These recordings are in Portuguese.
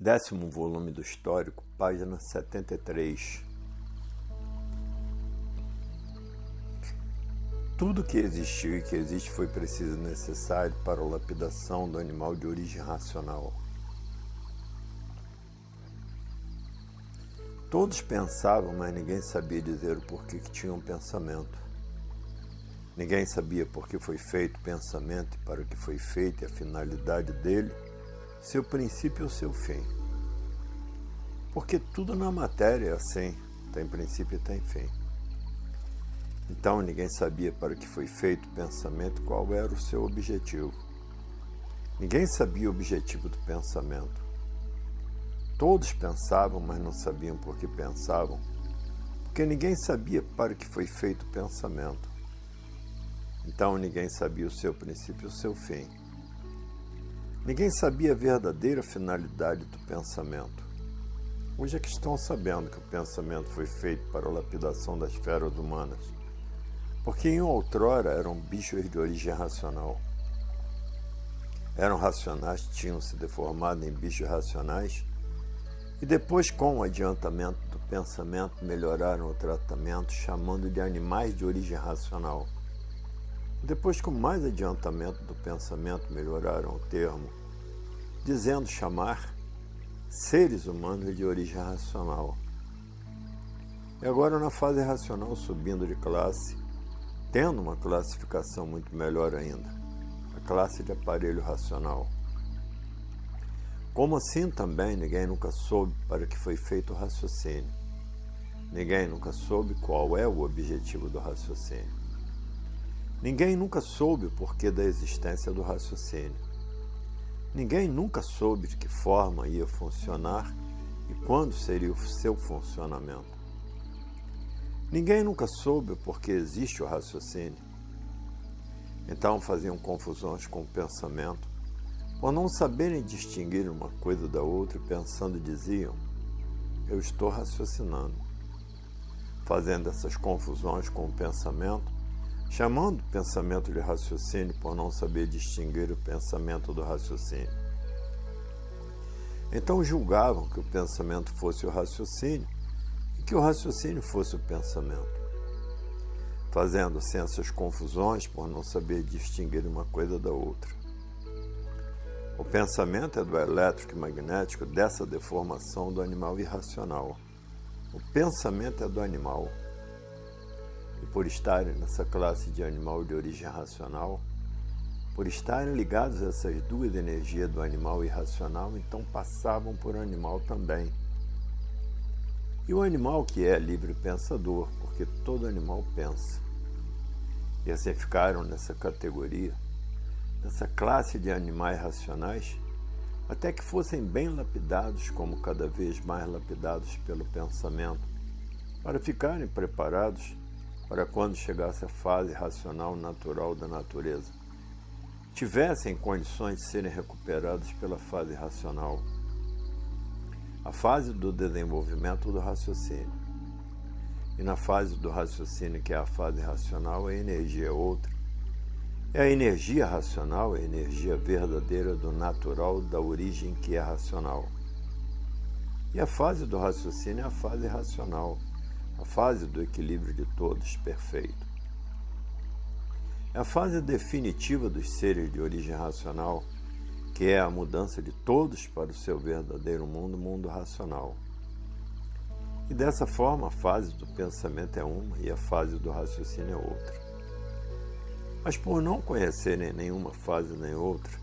Décimo volume do Histórico, página 73. Tudo que existiu e que existe foi preciso e necessário para a lapidação do animal de origem racional. Todos pensavam, mas ninguém sabia dizer o porquê que tinham um pensamento. Ninguém sabia por que foi feito o pensamento e para o que foi feito e a finalidade dele seu princípio ou seu fim. Porque tudo na matéria é assim, tem princípio e tem fim. Então ninguém sabia para que foi feito o pensamento qual era o seu objetivo. Ninguém sabia o objetivo do pensamento. Todos pensavam, mas não sabiam por que pensavam, porque ninguém sabia para que foi feito o pensamento. Então ninguém sabia o seu princípio e o seu fim. Ninguém sabia a verdadeira finalidade do pensamento. Hoje é que estão sabendo que o pensamento foi feito para a lapidação das feras humanas, porque em outrora eram bichos de origem racional. Eram racionais, tinham se deformado em bichos racionais, e depois, com o adiantamento do pensamento, melhoraram o tratamento, chamando de animais de origem racional. Depois, com mais adiantamento do pensamento, melhoraram o termo, dizendo chamar seres humanos de origem racional. E agora, na fase racional, subindo de classe, tendo uma classificação muito melhor ainda, a classe de aparelho racional. Como assim também ninguém nunca soube para que foi feito o raciocínio. Ninguém nunca soube qual é o objetivo do raciocínio. Ninguém nunca soube o porquê da existência do raciocínio. Ninguém nunca soube de que forma ia funcionar e quando seria o seu funcionamento. Ninguém nunca soube o porquê existe o raciocínio. Então faziam confusões com o pensamento, por não saberem distinguir uma coisa da outra, pensando diziam: Eu estou raciocinando. Fazendo essas confusões com o pensamento, chamando pensamento de raciocínio por não saber distinguir o pensamento do raciocínio. Então julgavam que o pensamento fosse o raciocínio e que o raciocínio fosse o pensamento, fazendo-se essas confusões por não saber distinguir uma coisa da outra. O pensamento é do elétrico e magnético dessa deformação do animal irracional. O pensamento é do animal e por estarem nessa classe de animal de origem racional, por estarem ligados a essas duas energias do animal irracional, então passavam por animal também. E o animal que é livre pensador, porque todo animal pensa. E assim ficaram nessa categoria, nessa classe de animais racionais, até que fossem bem lapidados, como cada vez mais lapidados pelo pensamento, para ficarem preparados para quando chegasse a fase racional natural da natureza, tivessem condições de serem recuperados pela fase racional, a fase do desenvolvimento do raciocínio. E na fase do raciocínio, que é a fase racional, a energia é outra. É a energia racional, a energia verdadeira do natural, da origem que é racional. E a fase do raciocínio é a fase racional a fase do equilíbrio de todos perfeito. É a fase definitiva dos seres de origem racional, que é a mudança de todos para o seu verdadeiro mundo, mundo racional. E dessa forma, a fase do pensamento é uma e a fase do raciocínio é outra. Mas por não conhecerem nenhuma fase nem outra,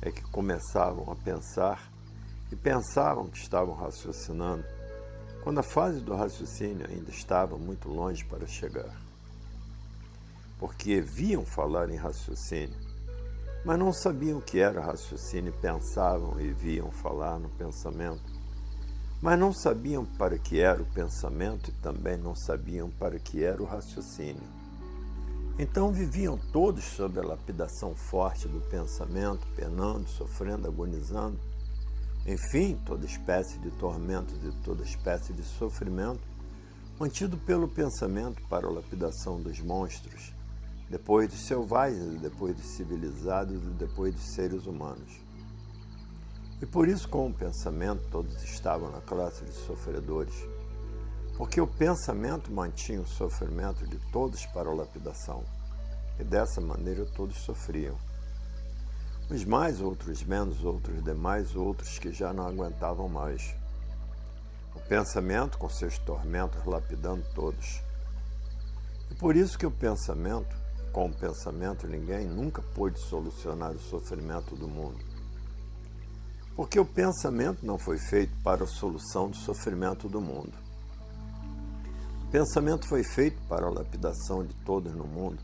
é que começavam a pensar e pensavam que estavam raciocinando quando a fase do raciocínio ainda estava muito longe para chegar. Porque viam falar em raciocínio, mas não sabiam o que era raciocínio, pensavam e viam falar no pensamento, mas não sabiam para que era o pensamento e também não sabiam para que era o raciocínio. Então viviam todos sob a lapidação forte do pensamento, penando, sofrendo, agonizando, enfim, toda espécie de tormentos e toda espécie de sofrimento, mantido pelo pensamento para a lapidação dos monstros, depois dos selvagens, depois dos civilizados depois dos seres humanos. E por isso, com o pensamento, todos estavam na classe de sofredores, porque o pensamento mantinha o sofrimento de todos para a lapidação, e dessa maneira todos sofriam. Uns mais, outros menos, outros demais, outros que já não aguentavam mais. O pensamento com seus tormentos lapidando todos. E por isso que o pensamento, com o pensamento ninguém nunca pôde solucionar o sofrimento do mundo. Porque o pensamento não foi feito para a solução do sofrimento do mundo. O pensamento foi feito para a lapidação de todos no mundo,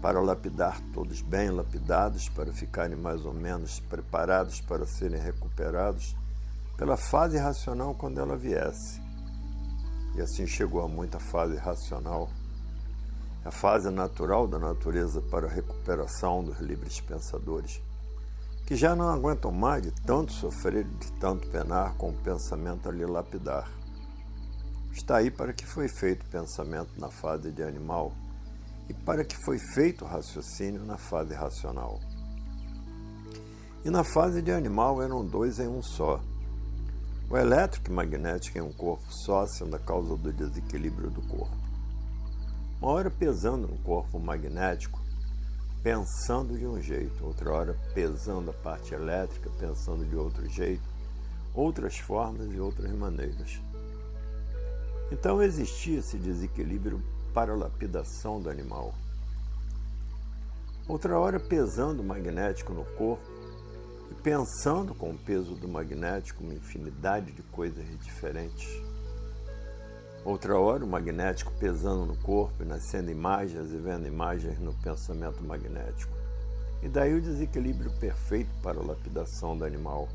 para lapidar todos bem lapidados, para ficarem mais ou menos preparados para serem recuperados pela fase racional quando ela viesse. E assim chegou a muita fase racional, a fase natural da natureza para a recuperação dos livres pensadores, que já não aguentam mais de tanto sofrer, de tanto penar com o pensamento a lhe lapidar. Está aí para que foi feito o pensamento na fase de animal e para que foi feito o raciocínio na fase racional. E na fase de animal eram dois em um só o elétrico e magnético em um corpo só sendo a causa do desequilíbrio do corpo. Uma hora pesando no corpo magnético, pensando de um jeito, outra hora pesando a parte elétrica, pensando de outro jeito, outras formas e outras maneiras. Então existia esse desequilíbrio para a lapidação do animal. Outra hora pesando o magnético no corpo, e pensando com o peso do magnético uma infinidade de coisas diferentes. Outra hora, o magnético pesando no corpo e nascendo imagens e vendo imagens no pensamento magnético. E daí o desequilíbrio perfeito para a lapidação do animal,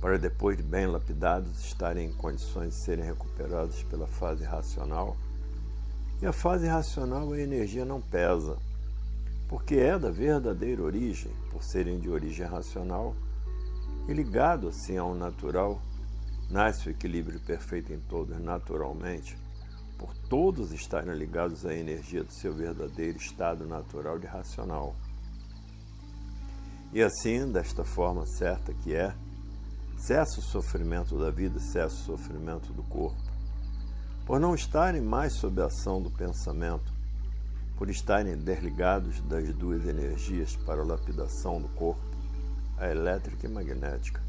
para depois de bem lapidados estarem em condições de serem recuperados pela fase racional. E a fase racional a energia não pesa, porque é da verdadeira origem, por serem de origem racional, e ligado assim ao natural, nasce o equilíbrio perfeito em todos naturalmente, por todos estarem ligados à energia do seu verdadeiro estado natural de racional. E assim, desta forma certa que é, cessa o sofrimento da vida, cessa o sofrimento do corpo, por não estarem mais sob a ação do pensamento, por estarem desligados das duas energias para a lapidação do corpo, a elétrica e magnética.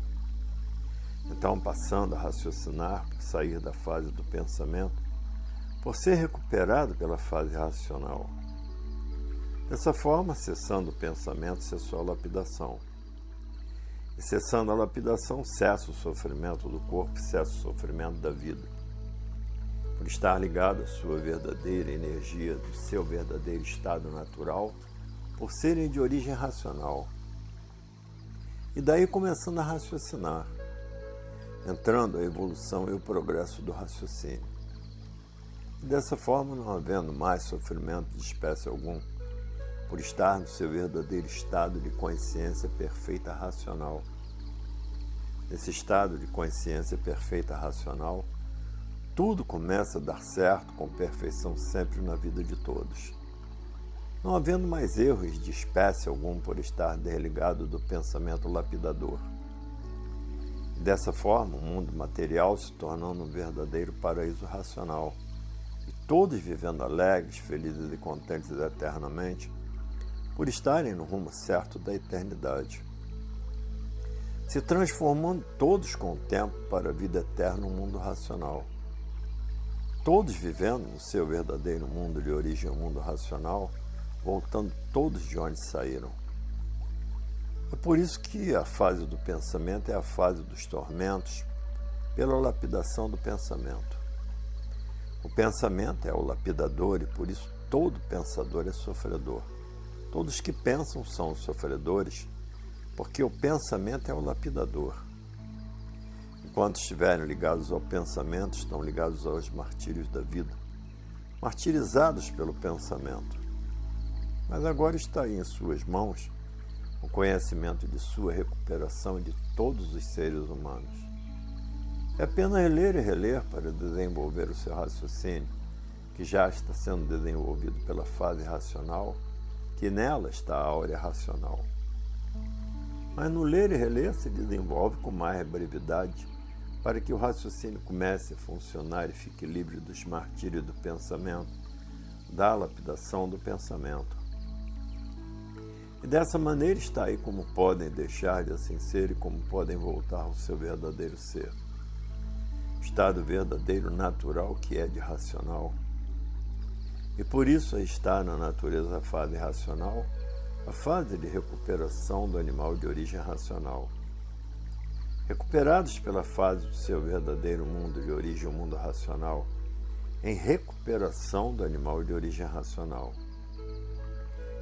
Então, passando a raciocinar por sair da fase do pensamento, por ser recuperado pela fase racional. Dessa forma, cessando o pensamento, cessou a lapidação. E cessando a lapidação, cessa o sofrimento do corpo, cessa o sofrimento da vida por estar ligado à sua verdadeira energia, do seu verdadeiro estado natural, por serem de origem racional. E daí começando a raciocinar, entrando a evolução e o progresso do raciocínio. E dessa forma, não havendo mais sofrimento de espécie algum, por estar no seu verdadeiro estado de consciência perfeita racional. Nesse estado de consciência perfeita racional, tudo começa a dar certo com perfeição sempre na vida de todos. Não havendo mais erros de espécie algum por estar desligado do pensamento lapidador. Dessa forma, o mundo material se tornando um verdadeiro paraíso racional, e todos vivendo alegres, felizes e contentes eternamente, por estarem no rumo certo da eternidade se transformando todos com o tempo para a vida eterna no mundo racional todos vivendo no seu verdadeiro mundo de origem, o mundo racional, voltando todos de onde saíram. É por isso que a fase do pensamento é a fase dos tormentos, pela lapidação do pensamento. O pensamento é o lapidador e por isso todo pensador é sofredor. Todos que pensam são os sofredores, porque o pensamento é o lapidador. Enquanto estiverem ligados ao pensamento, estão ligados aos martírios da vida, martirizados pelo pensamento. Mas agora está em suas mãos o conhecimento de sua recuperação de todos os seres humanos. É apenas ler e reler para desenvolver o seu raciocínio, que já está sendo desenvolvido pela fase racional, que nela está a áurea racional. Mas no ler e reler se desenvolve com mais brevidade para que o raciocínio comece a funcionar e fique livre dos martírios do pensamento, da lapidação do pensamento. E dessa maneira está aí como podem deixar de assim ser e como podem voltar ao seu verdadeiro ser. Estado verdadeiro natural que é de racional. E por isso aí está na natureza a fase racional, a fase de recuperação do animal de origem racional recuperados pela fase do seu verdadeiro mundo de origem, o mundo racional, em recuperação do animal de origem racional.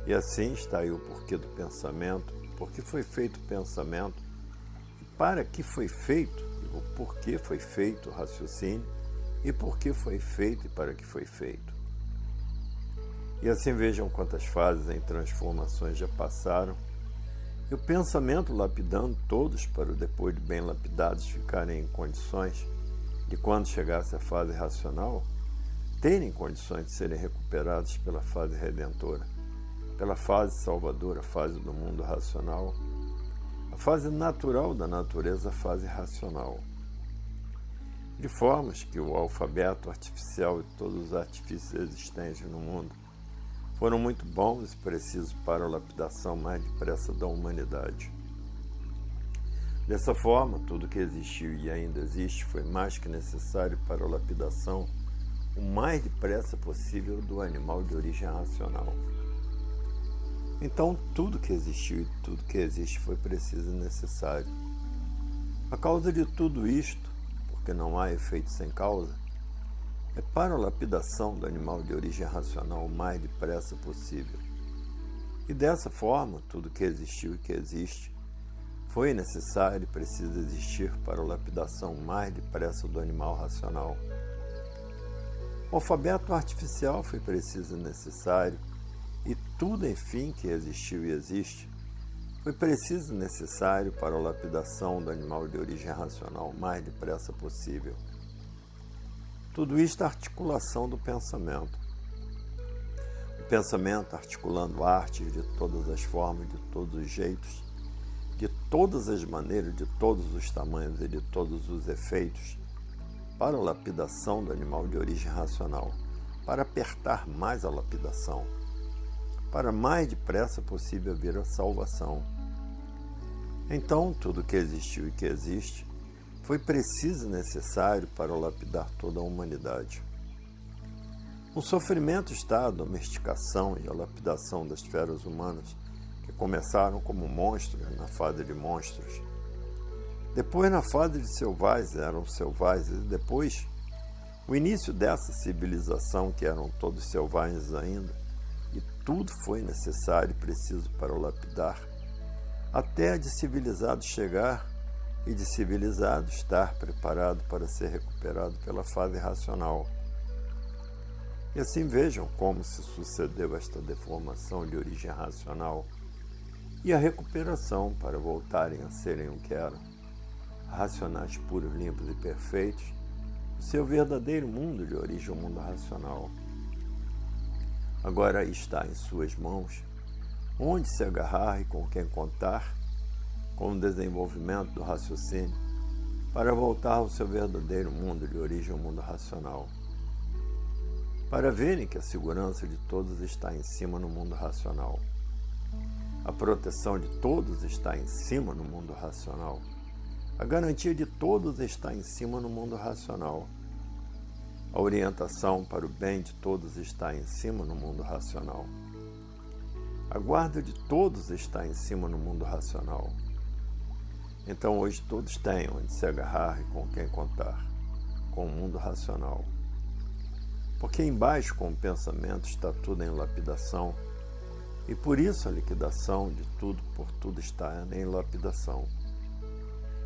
E assim está aí o porquê do pensamento, por que foi feito o pensamento, e para que foi feito, o porquê foi feito o raciocínio, e por que foi feito e para que foi feito. E assim vejam quantas fases em transformações já passaram e o pensamento lapidando todos para o depois de bem lapidados ficarem em condições de quando chegasse a fase racional, terem condições de serem recuperados pela fase redentora, pela fase salvadora, fase do mundo racional, a fase natural da natureza, a fase racional. De formas que o alfabeto artificial e todos os artifícios existentes no mundo foram muito bons e precisos para a lapidação mais depressa da humanidade. Dessa forma, tudo que existiu e ainda existe foi mais que necessário para a lapidação o mais depressa possível do animal de origem racional. Então, tudo que existiu e tudo que existe foi preciso e necessário. A causa de tudo isto, porque não há efeito sem causa, é para a lapidação do animal de origem racional o mais depressa possível. E dessa forma, tudo que existiu e que existe foi necessário e precisa existir para a lapidação mais depressa do animal racional. O alfabeto artificial foi preciso e necessário, e tudo, enfim, que existiu e existe, foi preciso e necessário para a lapidação do animal de origem racional mais depressa possível. Tudo isto é articulação do pensamento. O pensamento articulando artes de todas as formas, de todos os jeitos, de todas as maneiras, de todos os tamanhos e de todos os efeitos, para a lapidação do animal de origem racional, para apertar mais a lapidação, para mais depressa possível vir a salvação. Então, tudo que existiu e que existe foi preciso e necessário para lapidar toda a humanidade. O sofrimento está a domesticação e a lapidação das feras humanas, que começaram como monstros na fase de monstros. Depois, na fase de selvagens, eram selvagens, e depois, o início dessa civilização, que eram todos selvagens ainda, e tudo foi necessário e preciso para o lapidar, até a de civilizado chegar e de civilizado estar preparado para ser recuperado pela fase racional. E assim vejam como se sucedeu esta deformação de origem racional e a recuperação para voltarem a serem o que eram, racionais puros, limpos e perfeitos, o seu verdadeiro mundo de origem, o mundo racional. Agora está em suas mãos, onde se agarrar e com quem contar com o desenvolvimento do raciocínio para voltar ao seu verdadeiro mundo de origem, o mundo racional. Para verem que a segurança de todos está em cima no mundo racional. A proteção de todos está em cima no mundo racional. A garantia de todos está em cima no mundo racional. A orientação para o bem de todos está em cima no mundo racional. A guarda de todos está em cima no mundo racional. Então hoje todos têm onde se agarrar e com quem contar, com o mundo racional. Porque embaixo, com o pensamento, está tudo em lapidação, e por isso a liquidação de tudo por tudo está em lapidação.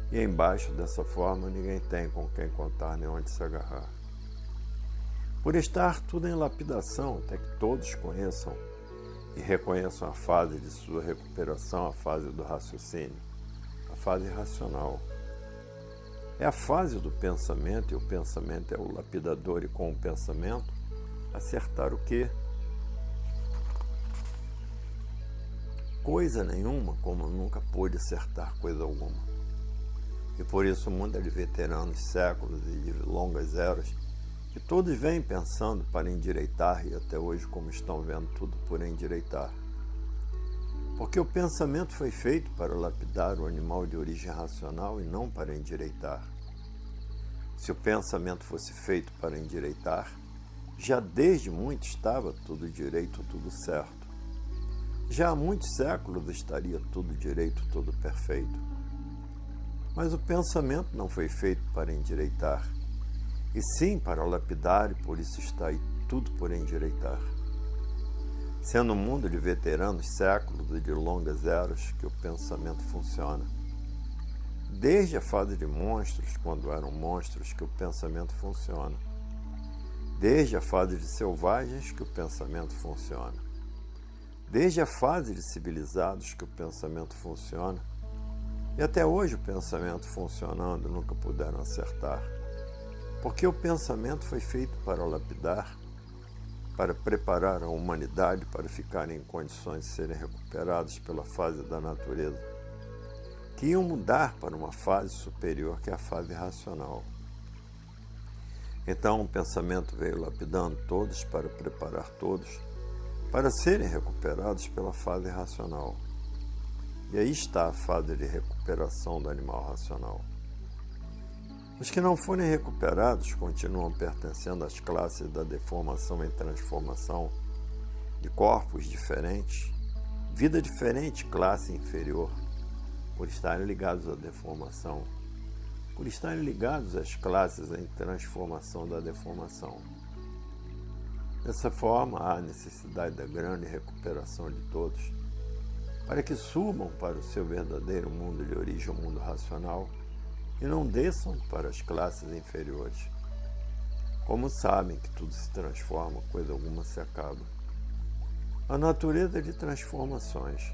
E embaixo, dessa forma, ninguém tem com quem contar nem onde se agarrar. Por estar tudo em lapidação, até que todos conheçam e reconheçam a fase de sua recuperação, a fase do raciocínio fase racional. É a fase do pensamento, e o pensamento é o lapidador, e com o pensamento, acertar o quê? coisa nenhuma, como nunca pôde acertar coisa alguma. E por isso o mundo é de veteranos, séculos e de longas eras, que todos vêm pensando para endireitar e até hoje como estão vendo tudo por endireitar. Porque o pensamento foi feito para lapidar o animal de origem racional e não para endireitar. Se o pensamento fosse feito para endireitar, já desde muito estava tudo direito, tudo certo. Já há muitos séculos estaria tudo direito, tudo perfeito. Mas o pensamento não foi feito para endireitar, e sim para lapidar, e por isso está aí tudo por endireitar. Sendo um mundo de veteranos séculos e de longas eras que o pensamento funciona. Desde a fase de monstros, quando eram monstros, que o pensamento funciona. Desde a fase de selvagens que o pensamento funciona, desde a fase de civilizados que o pensamento funciona, e até hoje o pensamento funcionando nunca puderam acertar, porque o pensamento foi feito para lapidar, para preparar a humanidade para ficar em condições de serem recuperados pela fase da natureza, que iam mudar para uma fase superior que é a fase racional. Então o pensamento veio lapidando todos para preparar todos para serem recuperados pela fase racional. E aí está a fase de recuperação do animal racional. Os que não forem recuperados continuam pertencendo às classes da deformação em transformação, de corpos diferentes, vida diferente, classe inferior, por estarem ligados à deformação. Por estarem ligados às classes em transformação da deformação. Dessa forma, há necessidade da grande recuperação de todos, para que subam para o seu verdadeiro mundo de origem, o mundo racional, e não desçam para as classes inferiores. Como sabem que tudo se transforma, coisa alguma se acaba. A natureza de transformações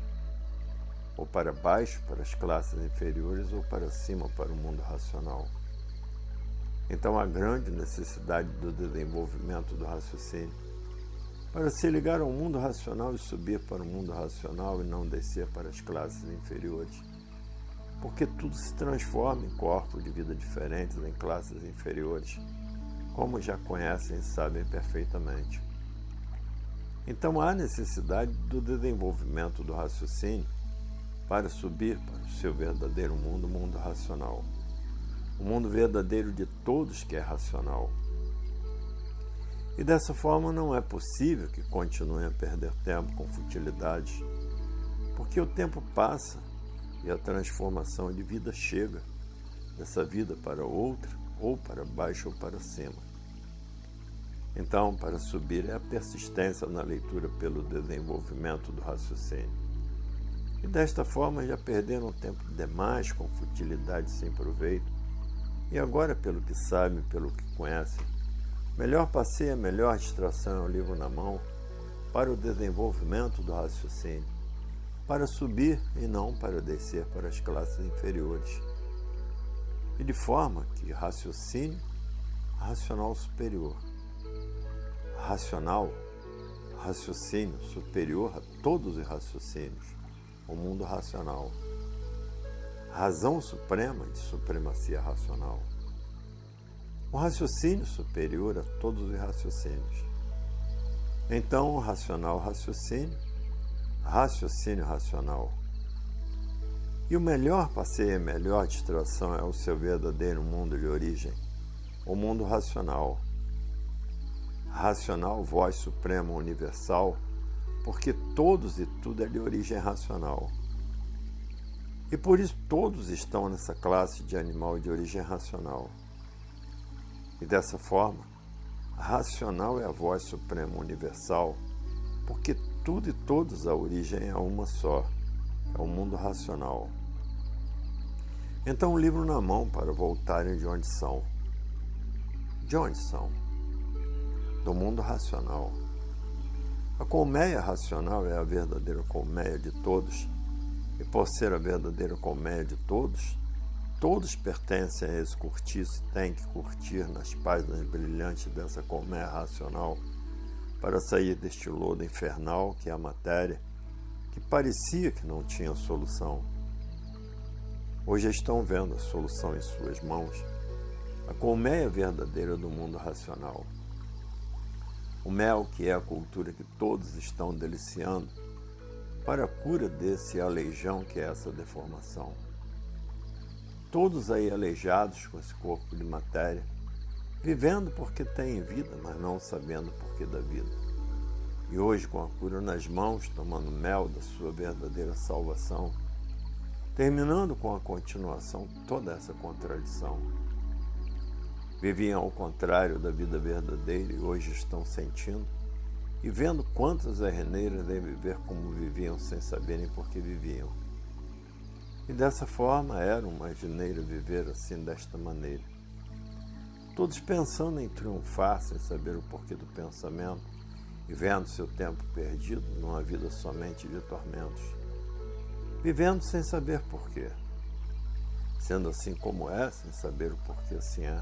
ou para baixo para as classes inferiores ou para cima para o mundo racional. Então há grande necessidade do desenvolvimento do raciocínio para se ligar ao mundo racional e subir para o mundo racional e não descer para as classes inferiores. Porque tudo se transforma em corpos de vida diferentes em classes inferiores, como já conhecem e sabem perfeitamente. Então há necessidade do desenvolvimento do raciocínio para subir para o seu verdadeiro mundo, o mundo racional. O mundo verdadeiro de todos que é racional. E dessa forma não é possível que continuem a perder tempo com futilidades, porque o tempo passa e a transformação de vida chega, dessa vida para outra, ou para baixo ou para cima. Então, para subir é a persistência na leitura pelo desenvolvimento do raciocínio. E desta forma já perderam tempo demais com futilidade sem proveito. E agora, pelo que sabem, pelo que conhecem, melhor passeio, a melhor distração é o livro na mão para o desenvolvimento do raciocínio, para subir e não para descer para as classes inferiores. E de forma que raciocínio, racional superior. Racional, raciocínio superior a todos os raciocínios o mundo racional. Razão suprema de supremacia racional. O raciocínio superior a todos os raciocínios. Então, o racional raciocínio, raciocínio racional. E o melhor passeio a melhor distração é o seu verdadeiro mundo de origem, o mundo racional. Racional, voz suprema universal, porque todos e tudo é de origem racional. E por isso todos estão nessa classe de animal de origem racional. E dessa forma, racional é a voz suprema universal, porque tudo e todos a origem é uma só, é o mundo racional. Então, o livro na mão para voltarem de onde são. De onde são? Do mundo racional. A colmeia racional é a verdadeira colmeia de todos, e por ser a verdadeira colmeia de todos, todos pertencem a esse cortiço e têm que curtir nas páginas brilhantes dessa colmeia racional para sair deste lodo infernal que é a matéria, que parecia que não tinha solução. Hoje estão vendo a solução em suas mãos, a colmeia verdadeira do mundo racional. O mel, que é a cultura que todos estão deliciando, para a cura desse aleijão que é essa deformação. Todos aí aleijados com esse corpo de matéria, vivendo porque têm vida, mas não sabendo porquê da vida. E hoje, com a cura nas mãos, tomando mel da sua verdadeira salvação, terminando com a continuação toda essa contradição. Viviam ao contrário da vida verdadeira e hoje estão sentindo e vendo quantas arreneiras devem viver como viviam sem saberem por que viviam. E dessa forma era uma geneira viver assim desta maneira. Todos pensando em triunfar sem saber o porquê do pensamento e vendo seu tempo perdido numa vida somente de tormentos. Vivendo sem saber porquê. Sendo assim como é, sem saber o porquê assim é.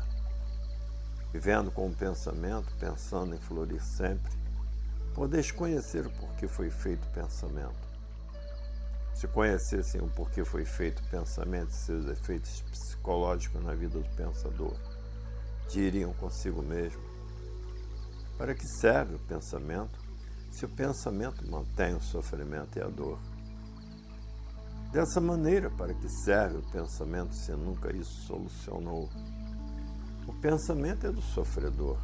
Vivendo com o pensamento, pensando em florir sempre, Podeis conhecer o porquê foi feito o pensamento. Se conhecessem o porquê foi feito o pensamento e seus efeitos psicológicos na vida do pensador, diriam consigo mesmo: para que serve o pensamento se o pensamento mantém o sofrimento e a dor? Dessa maneira, para que serve o pensamento se nunca isso solucionou? O pensamento é do sofredor.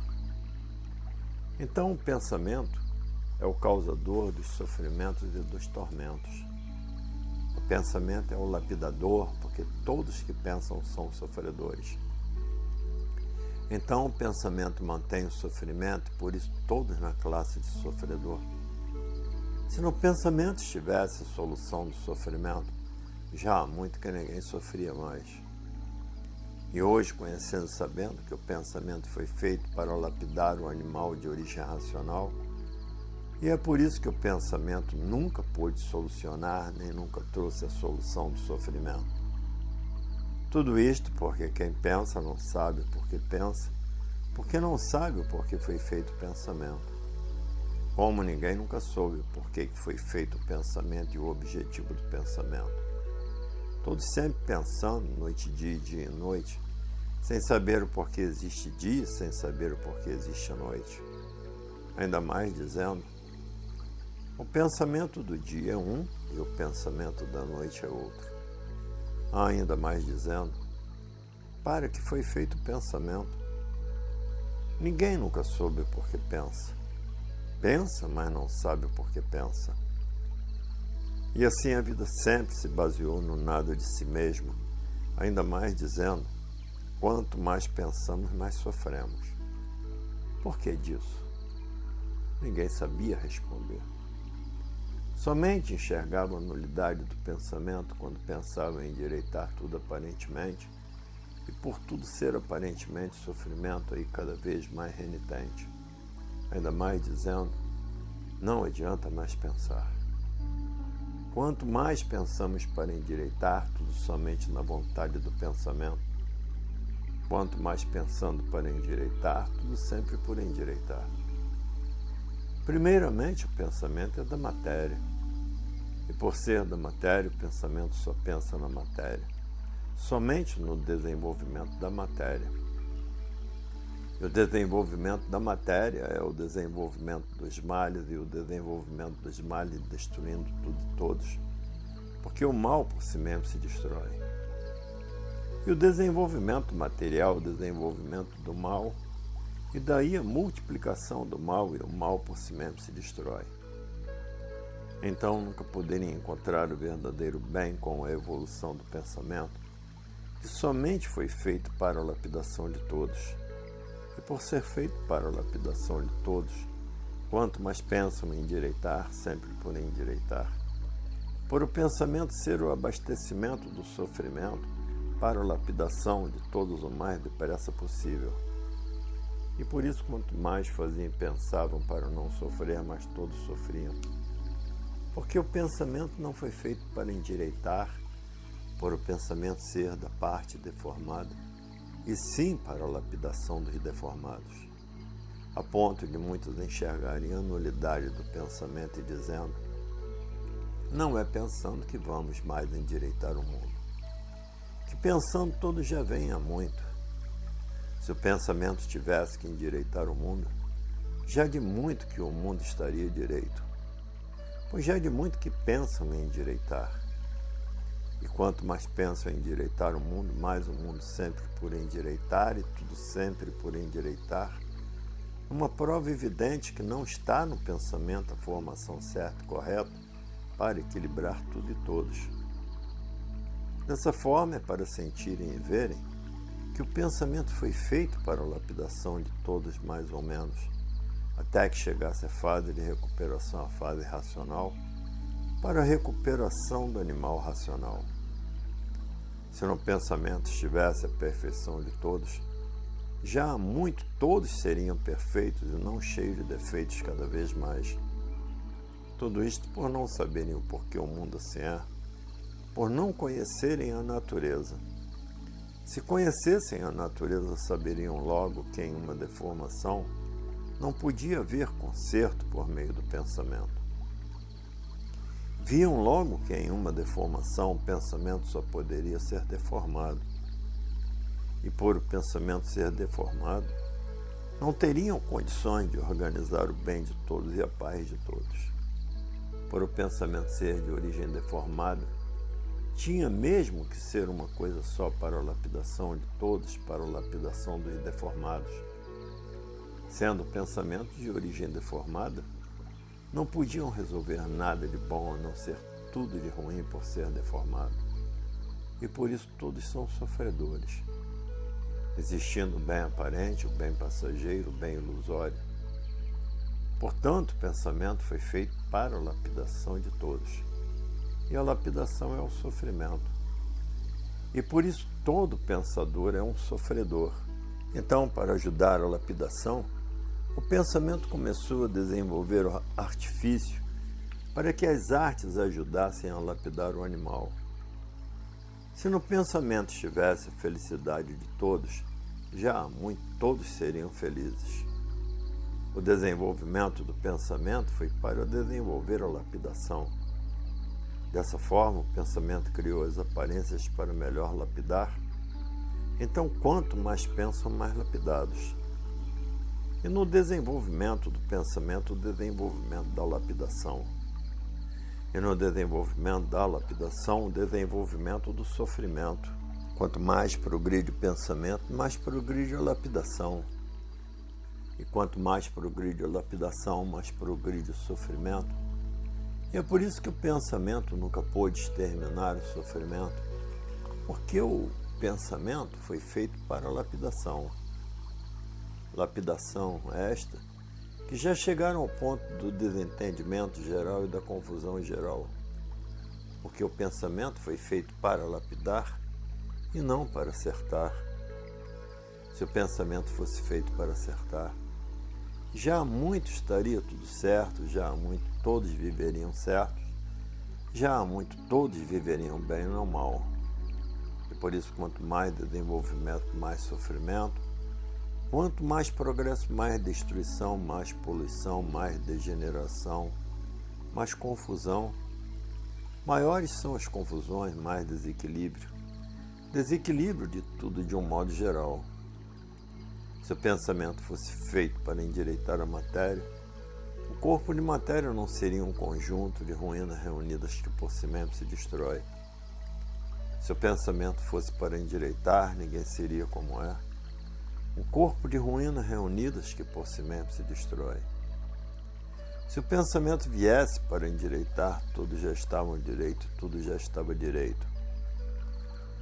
Então, o pensamento é o causador dos sofrimentos e dos tormentos. O pensamento é o lapidador, porque todos que pensam são sofredores. Então o pensamento mantém o sofrimento, por isso todos na classe de sofredor. Se no pensamento estivesse a solução do sofrimento, já há muito que ninguém sofria mais. E hoje, conhecendo e sabendo que o pensamento foi feito para lapidar o animal de origem racional, e é por isso que o pensamento nunca pôde solucionar, nem nunca trouxe a solução do sofrimento. Tudo isto porque quem pensa não sabe por que pensa, porque não sabe o porquê foi feito o pensamento. Como ninguém nunca soube o porquê que foi feito o pensamento e o objetivo do pensamento. Todos sempre pensando, noite dia, dia e noite, sem saber o porquê existe dia, sem saber o porquê existe a noite. Ainda mais dizendo o pensamento do dia é um e o pensamento da noite é outro. Há ainda mais dizendo, para que foi feito o pensamento. Ninguém nunca soube por que pensa. Pensa, mas não sabe o porquê pensa. E assim a vida sempre se baseou no nada de si mesmo, ainda mais dizendo, quanto mais pensamos, mais sofremos. Por que disso? Ninguém sabia responder. Somente enxergava a nulidade do pensamento quando pensava em endireitar tudo aparentemente, e por tudo ser aparentemente sofrimento aí cada vez mais renitente. Ainda mais dizendo, não adianta mais pensar. Quanto mais pensamos para endireitar tudo somente na vontade do pensamento, quanto mais pensando para endireitar tudo sempre por endireitar. Primeiramente, o pensamento é da matéria. E por ser da matéria, o pensamento só pensa na matéria, somente no desenvolvimento da matéria. E o desenvolvimento da matéria é o desenvolvimento dos males e o desenvolvimento dos males destruindo tudo e todos, porque o mal por si mesmo se destrói. E o desenvolvimento material, o desenvolvimento do mal, e daí a multiplicação do mal e o mal por si mesmo se destrói. Então nunca poderia encontrar o verdadeiro bem com a evolução do pensamento, que somente foi feito para a lapidação de todos. E por ser feito para a lapidação de todos, quanto mais pensam em endireitar, sempre por endireitar. Por o pensamento ser o abastecimento do sofrimento para a lapidação de todos o mais depressa possível e por isso, quanto mais faziam e pensavam para não sofrer, mais todos sofriam. Porque o pensamento não foi feito para endireitar, por o pensamento ser da parte deformada, e sim para a lapidação dos deformados. A ponto de muitos enxergarem a nulidade do pensamento e dizendo: não é pensando que vamos mais endireitar o mundo. Que pensando todos já vem há muito. Se o pensamento tivesse que endireitar o mundo, já de muito que o mundo estaria direito. Pois já de muito que pensam em endireitar. E quanto mais pensam em endireitar o mundo, mais o mundo sempre por endireitar e tudo sempre por endireitar. Uma prova evidente que não está no pensamento a formação certa e correta para equilibrar tudo e todos. Dessa forma é para sentirem e verem que o pensamento foi feito para a lapidação de todos mais ou menos, até que chegasse a fase de recuperação à fase racional, para a recuperação do animal racional. Se no pensamento estivesse a perfeição de todos, já há muito todos seriam perfeitos e não cheios de defeitos cada vez mais. Tudo isto por não saberem o porquê o mundo assim é, por não conhecerem a natureza. Se conhecessem a natureza, saberiam logo que em uma deformação não podia haver conserto por meio do pensamento. Viam logo que em uma deformação o pensamento só poderia ser deformado. E por o pensamento ser deformado, não teriam condições de organizar o bem de todos e a paz de todos. Por o pensamento ser de origem deformada, tinha mesmo que ser uma coisa só para a lapidação de todos, para a lapidação dos deformados. Sendo o pensamento de origem deformada, não podiam resolver nada de bom a não ser tudo de ruim por ser deformado. E por isso todos são sofredores, existindo o bem aparente, o bem passageiro, o bem ilusório. Portanto, o pensamento foi feito para a lapidação de todos. E a lapidação é o sofrimento. E por isso todo pensador é um sofredor. Então, para ajudar a lapidação, o pensamento começou a desenvolver o artifício para que as artes ajudassem a lapidar o animal. Se no pensamento estivesse a felicidade de todos, já muito todos seriam felizes. O desenvolvimento do pensamento foi para desenvolver a lapidação. Dessa forma, o pensamento criou as aparências para melhor lapidar. Então, quanto mais pensam, mais lapidados. E no desenvolvimento do pensamento, o desenvolvimento da lapidação. E no desenvolvimento da lapidação, o desenvolvimento do sofrimento. Quanto mais progride o pensamento, mais progride a lapidação. E quanto mais progride a lapidação, mais progride o sofrimento. E é por isso que o pensamento nunca pôde exterminar o sofrimento, porque o pensamento foi feito para a lapidação lapidação esta, que já chegaram ao ponto do desentendimento geral e da confusão geral. Porque o pensamento foi feito para lapidar e não para acertar. Se o pensamento fosse feito para acertar, já há muito estaria tudo certo, já há muito todos viveriam certos, já há muito todos viveriam bem não mal. E por isso, quanto mais desenvolvimento, mais sofrimento, Quanto mais progresso, mais destruição, mais poluição, mais degeneração, mais confusão. Maiores são as confusões, mais desequilíbrio. Desequilíbrio de tudo de um modo geral. Se o pensamento fosse feito para endireitar a matéria, o corpo de matéria não seria um conjunto de ruínas reunidas que por si mesmo se destrói. Se o pensamento fosse para endireitar, ninguém seria como é um corpo de ruínas reunidas que por si mesmo se destrói. Se o pensamento viesse para endireitar, todos já estavam direito, tudo já estava direito.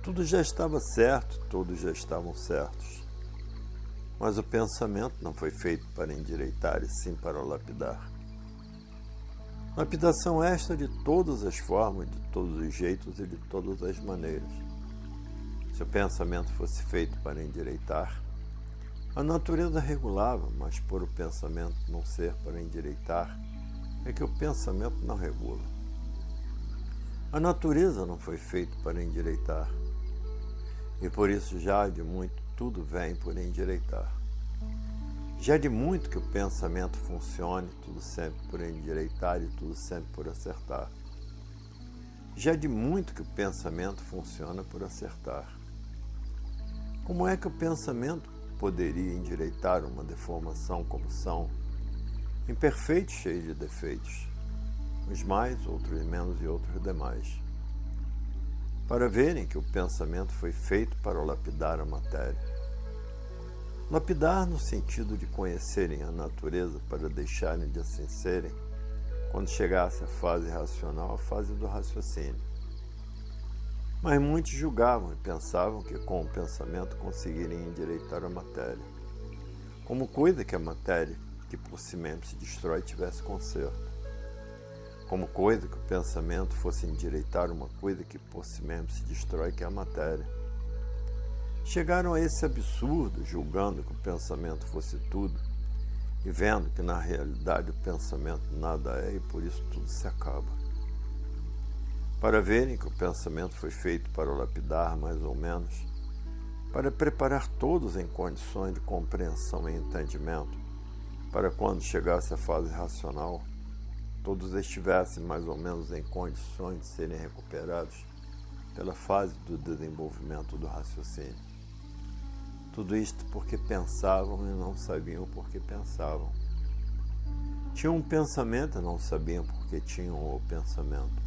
Tudo já estava certo, todos já estavam certos. Mas o pensamento não foi feito para endireitar, e sim para lapidar. Lapidação esta de todas as formas, de todos os jeitos e de todas as maneiras. Se o pensamento fosse feito para endireitar, a natureza regulava, mas por o pensamento não ser para endireitar, é que o pensamento não regula. A natureza não foi feita para endireitar, e por isso já de muito tudo vem por endireitar. Já de muito que o pensamento funcione, tudo sempre por endireitar e tudo sempre por acertar. Já de muito que o pensamento funciona por acertar. Como é que o pensamento poderia endireitar uma deformação como são, imperfeitos cheios de defeitos, uns mais, outros menos e outros demais, para verem que o pensamento foi feito para lapidar a matéria. Lapidar no sentido de conhecerem a natureza para deixarem de assim serem, quando chegasse a fase racional, a fase do raciocínio. Mas muitos julgavam e pensavam que com o pensamento conseguiriam endireitar a matéria, como coisa que a matéria, que por si mesmo se destrói, tivesse conserto. Como coisa que o pensamento fosse endireitar uma coisa que por si mesmo se destrói, que é a matéria. Chegaram a esse absurdo, julgando que o pensamento fosse tudo, e vendo que na realidade o pensamento nada é e por isso tudo se acaba para verem que o pensamento foi feito para lapidar, mais ou menos, para preparar todos em condições de compreensão e entendimento, para quando chegasse a fase racional, todos estivessem mais ou menos em condições de serem recuperados pela fase do desenvolvimento do raciocínio. Tudo isto porque pensavam e não sabiam por que pensavam. Tinham um pensamento e não sabiam por que tinham o pensamento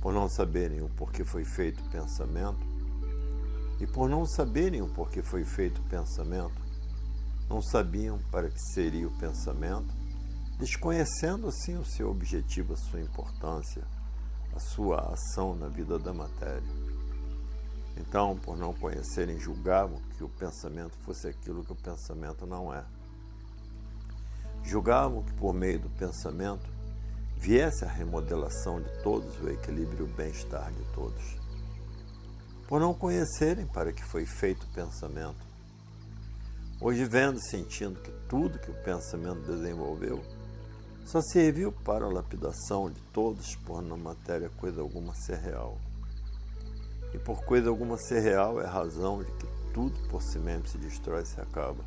por não saberem o porquê foi feito o pensamento, e por não saberem o porquê foi feito o pensamento, não sabiam para que seria o pensamento, desconhecendo assim o seu objetivo, a sua importância, a sua ação na vida da matéria. Então, por não conhecerem, julgavam que o pensamento fosse aquilo que o pensamento não é. Julgavam que por meio do pensamento viesse a remodelação de todos, o equilíbrio e o bem-estar de todos. Por não conhecerem para que foi feito o pensamento. Hoje, vendo e sentindo que tudo que o pensamento desenvolveu só serviu para a lapidação de todos, por na matéria coisa alguma ser real. E por coisa alguma ser real é a razão de que tudo por si mesmo se destrói e se acaba.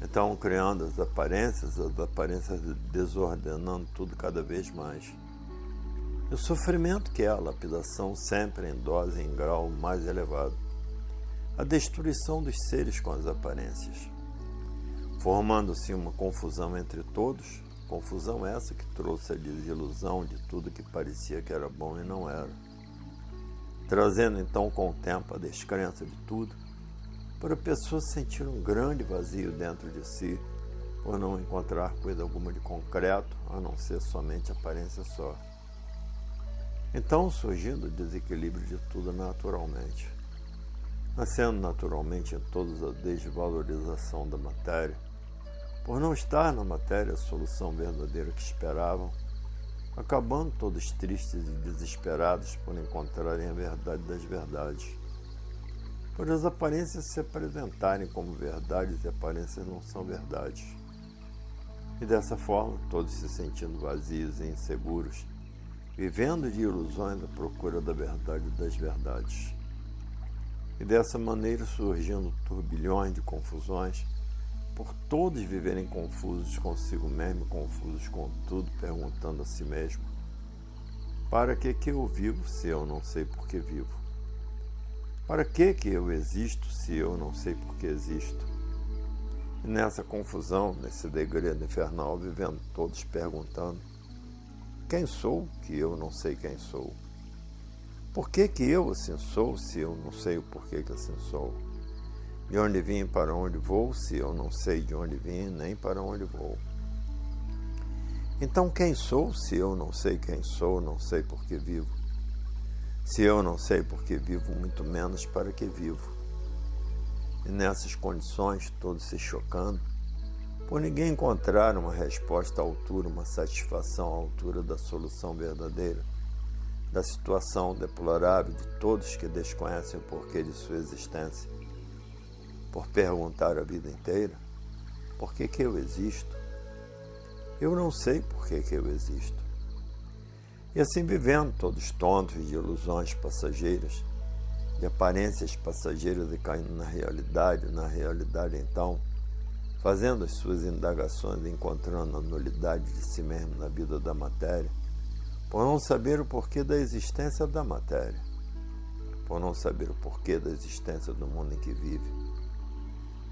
Então, criando as aparências, as aparências desordenando tudo cada vez mais. E o sofrimento que é a lapidação sempre em dose em grau mais elevado. A destruição dos seres com as aparências. Formando-se uma confusão entre todos, confusão essa que trouxe a desilusão de tudo que parecia que era bom e não era. Trazendo então com o tempo a descrença de tudo, para a pessoa sentir um grande vazio dentro de si, por não encontrar coisa alguma de concreto, a não ser somente aparência só. Então, surgindo o desequilíbrio de tudo naturalmente, nascendo naturalmente em todos a desvalorização da matéria, por não estar na matéria a solução verdadeira que esperavam, acabando todos tristes e desesperados por encontrarem a verdade das verdades por as aparências se apresentarem como verdades e aparências não são verdades. E dessa forma, todos se sentindo vazios e inseguros, vivendo de ilusões à procura da verdade das verdades. E dessa maneira surgindo turbilhões de confusões, por todos viverem confusos consigo mesmo, confusos com tudo, perguntando a si mesmo: para que que eu vivo se eu não sei por que vivo? Para que que eu existo se eu não sei por que existo? E nessa confusão, nesse degredo infernal, vivendo todos perguntando: quem sou que eu não sei quem sou? Por que que eu assim sou se eu não sei o porquê que assim sou? De onde vim para onde vou se eu não sei de onde vim nem para onde vou? Então quem sou se eu não sei quem sou, não sei por que vivo? Se eu não sei por que vivo, muito menos para que vivo. E nessas condições, todos se chocando, por ninguém encontrar uma resposta à altura, uma satisfação à altura da solução verdadeira, da situação deplorável de todos que desconhecem o porquê de sua existência, por perguntar a vida inteira: por que, que eu existo? Eu não sei por que, que eu existo. E assim vivendo, todos tontos de ilusões passageiras, de aparências passageiras e caindo na realidade, na realidade então, fazendo as suas indagações, encontrando a nulidade de si mesmo na vida da matéria, por não saber o porquê da existência da matéria, por não saber o porquê da existência do mundo em que vive,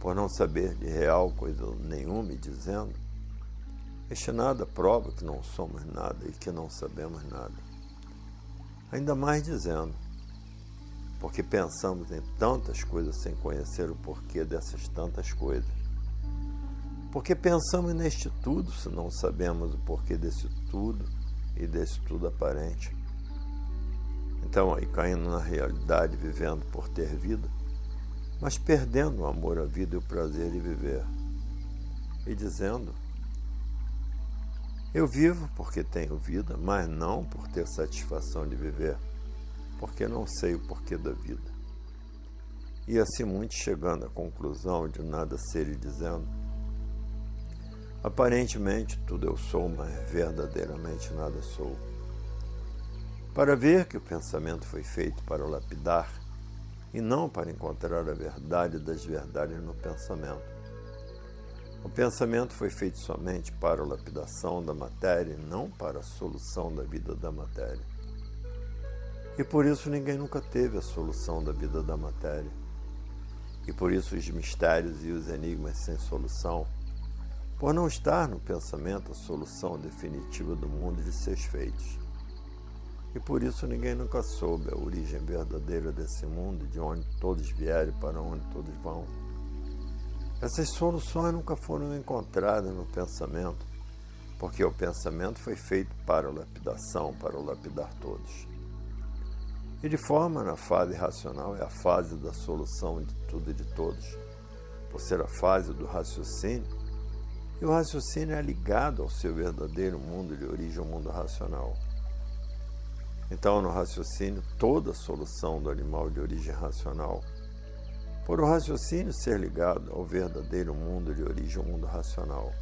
por não saber de real coisa nenhuma e dizendo: Este nada prova que não somos nada e que não sabemos nada. Ainda mais dizendo: Porque pensamos em tantas coisas sem conhecer o porquê dessas tantas coisas. Porque pensamos neste tudo se não sabemos o porquê desse tudo e desse tudo aparente. Então, aí caindo na realidade, vivendo por ter vida, mas perdendo o amor à vida e o prazer de viver. E dizendo: Eu vivo porque tenho vida, mas não por ter satisfação de viver, porque não sei o porquê da vida. E assim muitos chegando à conclusão de nada ser e dizendo: Aparentemente tudo eu sou, mas verdadeiramente nada sou. Para ver que o pensamento foi feito para lapidar e não para encontrar a verdade das verdades no pensamento. O pensamento foi feito somente para a lapidação da matéria e não para a solução da vida da matéria. E por isso ninguém nunca teve a solução da vida da matéria. E por isso os mistérios e os enigmas sem solução por não estar no pensamento a solução definitiva do mundo de seus feitos. E por isso ninguém nunca soube a origem verdadeira desse mundo, de onde todos vieram e para onde todos vão. Essas soluções nunca foram encontradas no pensamento, porque o pensamento foi feito para a lapidação, para o lapidar todos. E de forma na fase racional é a fase da solução de tudo e de todos. Por ser a fase do raciocínio, e o raciocínio é ligado ao seu verdadeiro mundo de origem, o mundo racional. Então, no raciocínio, toda solução do animal de origem racional, por o raciocínio ser ligado ao verdadeiro mundo de origem, o mundo racional.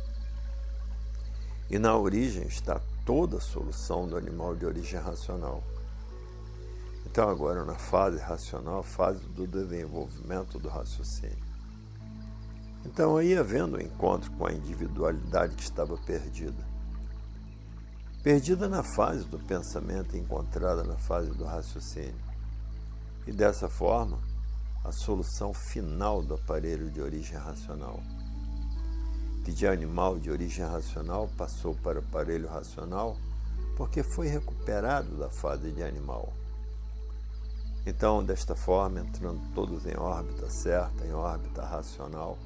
E na origem está toda solução do animal de origem racional. Então, agora, na fase racional, fase do desenvolvimento do raciocínio. Então, aí havendo o um encontro com a individualidade que estava perdida. Perdida na fase do pensamento e encontrada na fase do raciocínio. E dessa forma, a solução final do aparelho de origem racional. Que de animal de origem racional passou para o aparelho racional porque foi recuperado da fase de animal. Então, desta forma, entrando todos em órbita certa, em órbita racional,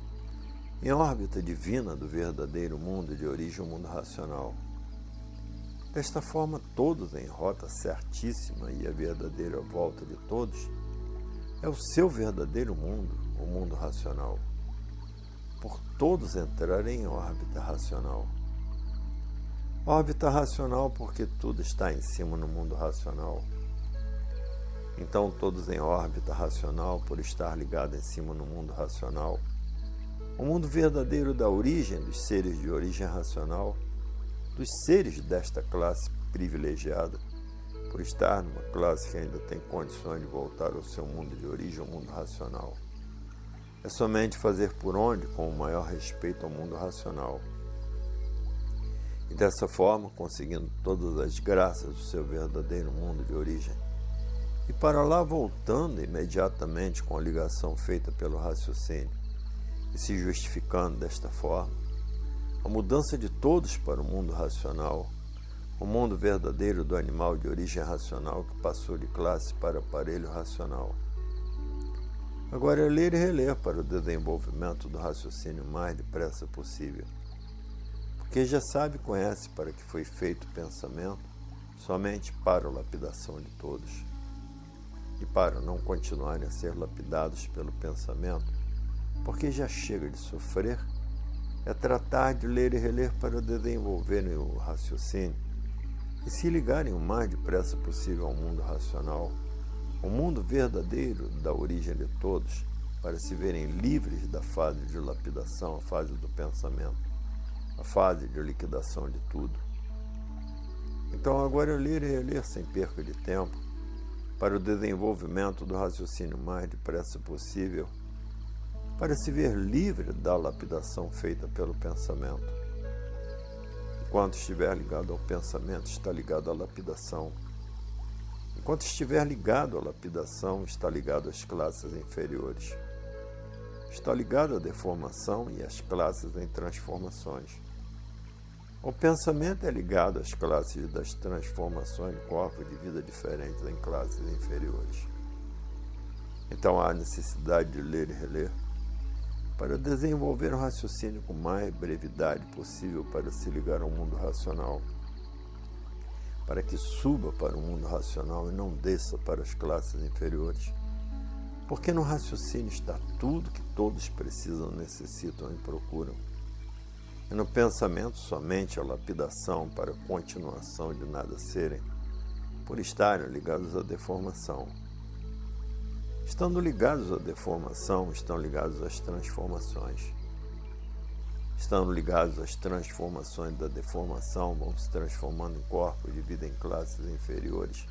em órbita divina do verdadeiro mundo de origem mundo racional. Desta forma, todos em rota certíssima e a verdadeira volta de todos é o seu verdadeiro mundo, o mundo racional. Por todos entrarem em órbita racional. Órbita racional porque tudo está em cima no mundo racional. Então, todos em órbita racional por estar ligado em cima no mundo racional o mundo verdadeiro da origem dos seres de origem racional, dos seres desta classe privilegiada, por estar numa classe que ainda tem condições de voltar ao seu mundo de origem, o mundo racional. É somente fazer por onde com o maior respeito ao mundo racional. E dessa forma, conseguindo todas as graças do seu verdadeiro mundo de origem. E para lá voltando imediatamente com a ligação feita pelo raciocínio e se justificando desta forma, a mudança de todos para o mundo racional, o mundo verdadeiro do animal de origem racional que passou de classe para aparelho racional. Agora é ler e reler para o desenvolvimento do raciocínio mais depressa possível. Porque já sabe e conhece para que foi feito o pensamento somente para a lapidação de todos. E para não continuarem a ser lapidados pelo pensamento, porque já chega de sofrer, é tratar de ler e reler para desenvolverem o raciocínio e se ligarem o mais depressa possível ao mundo racional, o mundo verdadeiro da origem de todos, para se verem livres da fase de lapidação, a fase do pensamento, a fase de liquidação de tudo. Então, agora ler e reler sem perca de tempo, para o desenvolvimento do raciocínio mais depressa possível para se ver livre da lapidação feita pelo pensamento. Enquanto estiver ligado ao pensamento, está ligado à lapidação. Enquanto estiver ligado à lapidação, está ligado às classes inferiores. Está ligado à deformação e às classes em transformações. O pensamento é ligado às classes das transformações de corpos de vida diferentes em classes inferiores. Então há necessidade de ler e reler para desenvolver um raciocínio com mais brevidade possível para se ligar ao mundo racional, para que suba para o mundo racional e não desça para as classes inferiores. Porque no raciocínio está tudo que todos precisam, necessitam e procuram. E no pensamento somente a lapidação para a continuação de nada serem, por estarem ligados à deformação Estando ligados à deformação, estão ligados às transformações. Estando ligados às transformações da deformação, vão se transformando em corpos de vida em classes inferiores.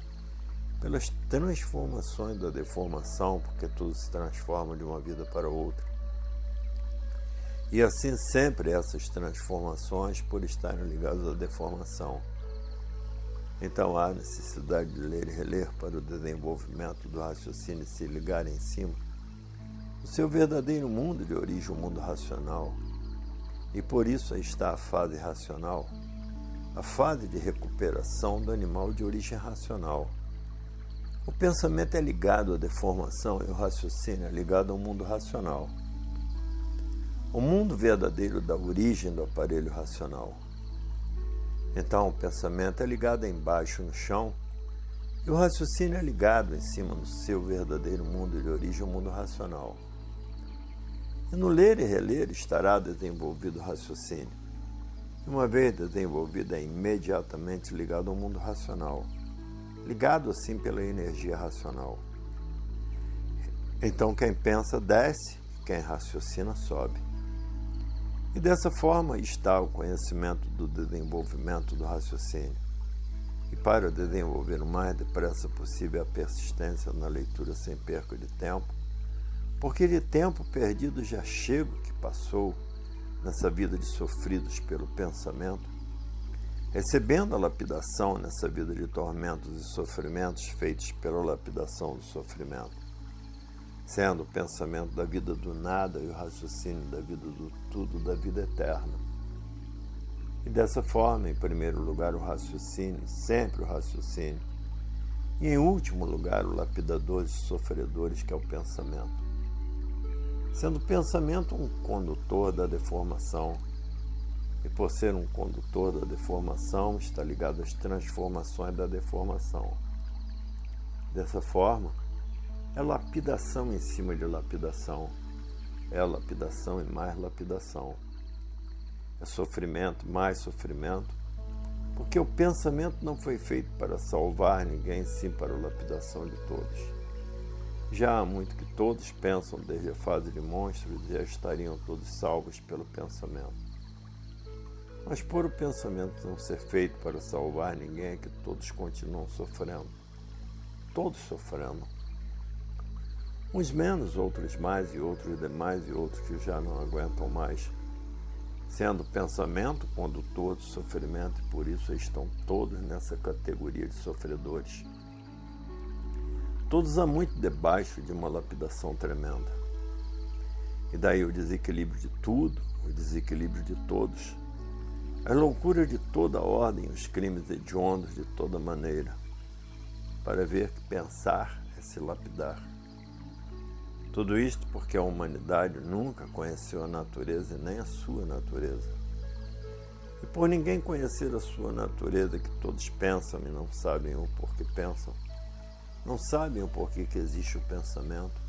Pelas transformações da deformação, porque tudo se transforma de uma vida para outra. E assim sempre essas transformações, por estarem ligadas à deformação, então há necessidade de ler e reler para o desenvolvimento do raciocínio se ligar em cima. O seu verdadeiro mundo de origem, o mundo racional. E por isso está a fase racional, a fase de recuperação do animal de origem racional. O pensamento é ligado à deformação e o raciocínio é ligado ao mundo racional. O mundo verdadeiro da origem do aparelho racional. Então, o pensamento é ligado embaixo no chão e o raciocínio é ligado em cima no seu verdadeiro mundo de origem, o mundo racional. E no ler e reler estará desenvolvido o raciocínio. E uma vez desenvolvido, é imediatamente ligado ao mundo racional, ligado assim pela energia racional. Então, quem pensa desce, quem raciocina sobe. E dessa forma está o conhecimento do desenvolvimento do raciocínio. E para desenvolver o mais depressa possível a persistência na leitura sem perca de tempo, porque de tempo perdido já chego que passou nessa vida de sofridos pelo pensamento, recebendo a lapidação nessa vida de tormentos e sofrimentos feitos pela lapidação do sofrimento sendo o pensamento da vida do nada e o raciocínio da vida do tudo, da vida eterna. E dessa forma, em primeiro lugar, o raciocínio, sempre o raciocínio, e em último lugar, o lapidador de sofredores, que é o pensamento. Sendo o pensamento um condutor da deformação, e por ser um condutor da deformação, está ligado às transformações da deformação. Dessa forma, é lapidação em cima de lapidação. É lapidação e mais lapidação. É sofrimento, mais sofrimento. Porque o pensamento não foi feito para salvar ninguém, sim para a lapidação de todos. Já há muito que todos pensam desde a fase de monstros e já estariam todos salvos pelo pensamento. Mas por o pensamento não ser feito para salvar ninguém é que todos continuam sofrendo. Todos sofrendo. Uns menos, outros mais, e outros demais, e outros que já não aguentam mais. Sendo pensamento condutor do sofrimento, e por isso estão todos nessa categoria de sofredores. Todos há muito debaixo de uma lapidação tremenda. E daí o desequilíbrio de tudo, o desequilíbrio de todos, a loucura de toda ordem, os crimes hediondos de toda maneira, para ver que pensar é se lapidar. Tudo isto porque a humanidade nunca conheceu a natureza e nem a sua natureza. E por ninguém conhecer a sua natureza, que todos pensam e não sabem o porquê pensam, não sabem o porquê que existe o pensamento,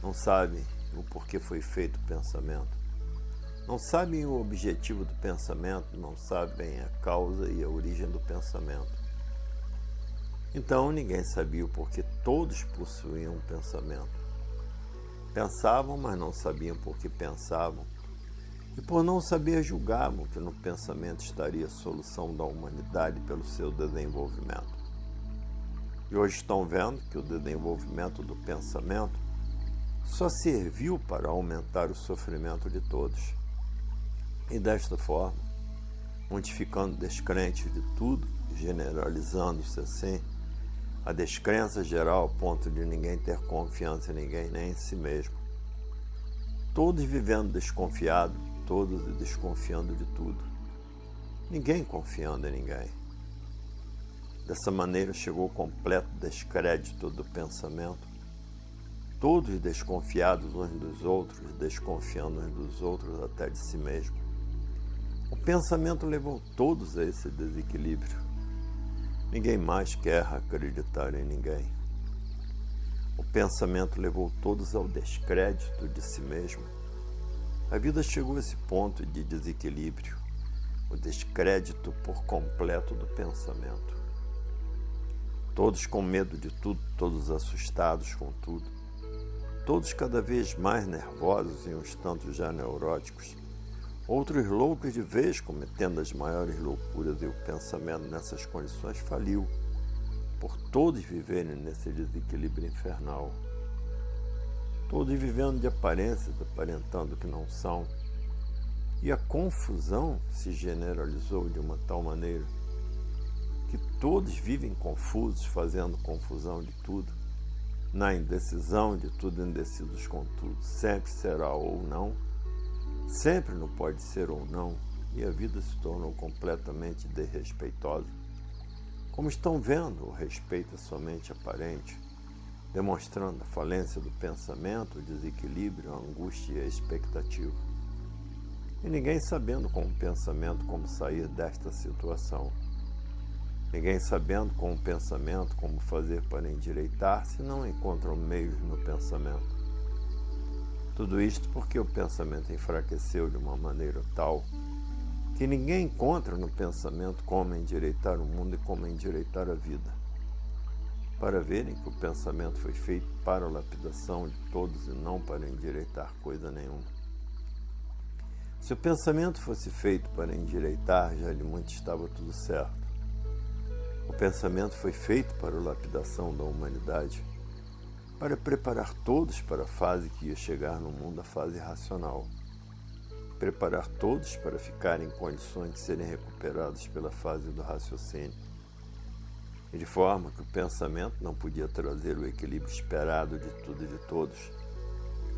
não sabem o porquê foi feito o pensamento, não sabem o objetivo do pensamento, não sabem a causa e a origem do pensamento. Então ninguém sabia o porquê todos possuíam um pensamento. Pensavam, mas não sabiam por que pensavam. E por não saber, julgavam que no pensamento estaria a solução da humanidade pelo seu desenvolvimento. E hoje estão vendo que o desenvolvimento do pensamento só serviu para aumentar o sofrimento de todos. E desta forma, muitos ficando descrentes de tudo, generalizando-se assim, a descrença geral ao ponto de ninguém ter confiança em ninguém, nem em si mesmo. Todos vivendo desconfiado, todos desconfiando de tudo. Ninguém confiando em ninguém. Dessa maneira chegou o completo descrédito do pensamento. Todos desconfiados uns dos outros, desconfiando uns dos outros até de si mesmo. O pensamento levou todos a esse desequilíbrio. Ninguém mais quer acreditar em ninguém. O pensamento levou todos ao descrédito de si mesmo. A vida chegou a esse ponto de desequilíbrio, o descrédito por completo do pensamento. Todos com medo de tudo, todos assustados com tudo, todos cada vez mais nervosos e uns tantos já neuróticos Outros loucos de vez cometendo as maiores loucuras e o pensamento nessas condições faliu, por todos viverem nesse desequilíbrio infernal. Todos vivendo de aparências, aparentando que não são. E a confusão se generalizou de uma tal maneira que todos vivem confusos, fazendo confusão de tudo, na indecisão de tudo, indecisos com tudo. Sempre será ou não Sempre não pode ser ou não, e a vida se tornou completamente desrespeitosa. Como estão vendo, o respeito é somente aparente, demonstrando a falência do pensamento, o desequilíbrio, a angústia e a expectativa. E ninguém sabendo com o pensamento como sair desta situação. Ninguém sabendo com o pensamento como fazer para endireitar-se, não encontram meios no pensamento. Tudo isto porque o pensamento enfraqueceu de uma maneira tal que ninguém encontra no pensamento como endireitar o mundo e como endireitar a vida. Para verem que o pensamento foi feito para a lapidação de todos e não para endireitar coisa nenhuma. Se o pensamento fosse feito para endireitar, já de muito estava tudo certo. O pensamento foi feito para a lapidação da humanidade para preparar todos para a fase que ia chegar no mundo, a fase racional. Preparar todos para ficarem em condições de serem recuperados pela fase do raciocínio. E de forma que o pensamento não podia trazer o equilíbrio esperado de tudo e de todos.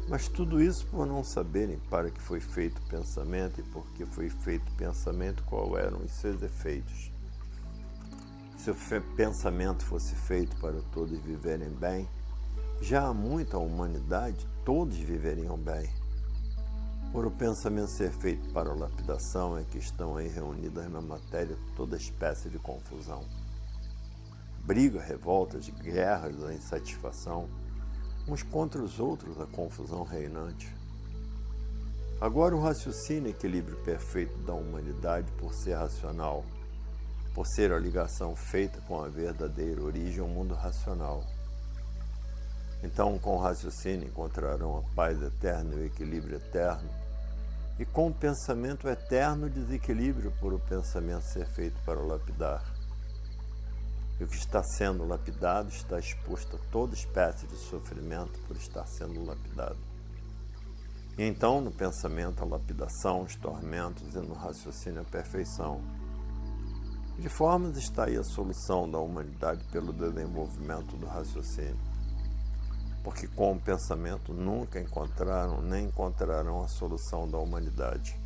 Mas tudo isso por não saberem para que foi feito o pensamento e por que foi feito o pensamento, qual eram os seus efeitos. Se o pensamento fosse feito para todos viverem bem, já há muito a humanidade, todos viveriam bem. Por o pensamento ser feito para a lapidação é que estão aí reunidas na matéria toda espécie de confusão. Briga, revoltas, guerras, a insatisfação, uns contra os outros a confusão reinante. Agora o raciocínio equilíbrio perfeito da humanidade por ser racional, por ser a ligação feita com a verdadeira origem ao mundo racional então, com o raciocínio, encontrarão a paz eterna e o equilíbrio eterno. E com o pensamento eterno, o desequilíbrio por o pensamento ser feito para lapidar. E o que está sendo lapidado está exposto a toda espécie de sofrimento por estar sendo lapidado. E então, no pensamento, a lapidação, os tormentos, e no raciocínio, a perfeição. De formas está aí a solução da humanidade pelo desenvolvimento do raciocínio porque com o pensamento nunca encontraram nem encontrarão a solução da humanidade.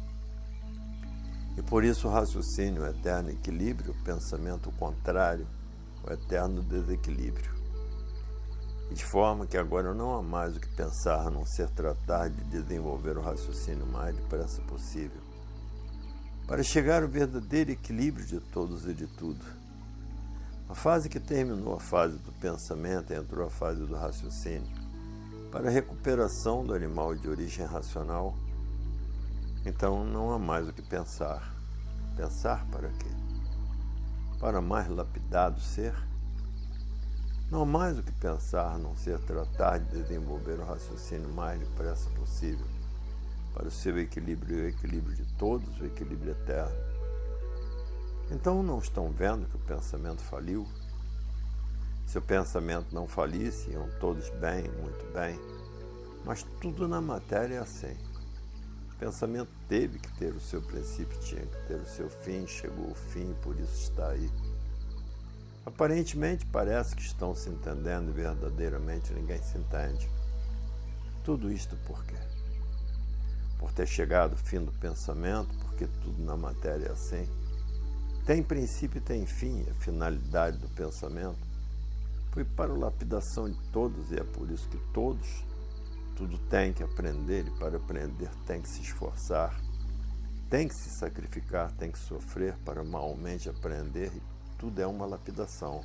E por isso o raciocínio, o eterno equilíbrio, o pensamento contrário, o eterno desequilíbrio. E de forma que agora não há mais o que pensar a não ser tratar de desenvolver o raciocínio mais depressa possível, para chegar ao verdadeiro equilíbrio de todos e de tudo a fase que terminou a fase do pensamento entrou a fase do raciocínio. Para a recuperação do animal de origem racional, então não há mais o que pensar. Pensar para quê? Para mais lapidado ser? Não há mais o que pensar, não ser tratar de desenvolver o raciocínio mais depressa possível, para o seu equilíbrio e o equilíbrio de todos, o equilíbrio eterno. Então não estão vendo que o pensamento faliu? Se o pensamento não falisse, iam todos bem, muito bem. Mas tudo na matéria é assim. pensamento teve que ter o seu princípio, tinha que ter o seu fim, chegou o fim, por isso está aí. Aparentemente parece que estão se entendendo e verdadeiramente ninguém se entende. Tudo isto por quê? Por ter chegado o fim do pensamento, porque tudo na matéria é assim. Tem princípio e tem fim, a finalidade do pensamento. Foi para a lapidação de todos e é por isso que todos tudo tem que aprender e para aprender tem que se esforçar, tem que se sacrificar, tem que sofrer para malmente aprender e tudo é uma lapidação.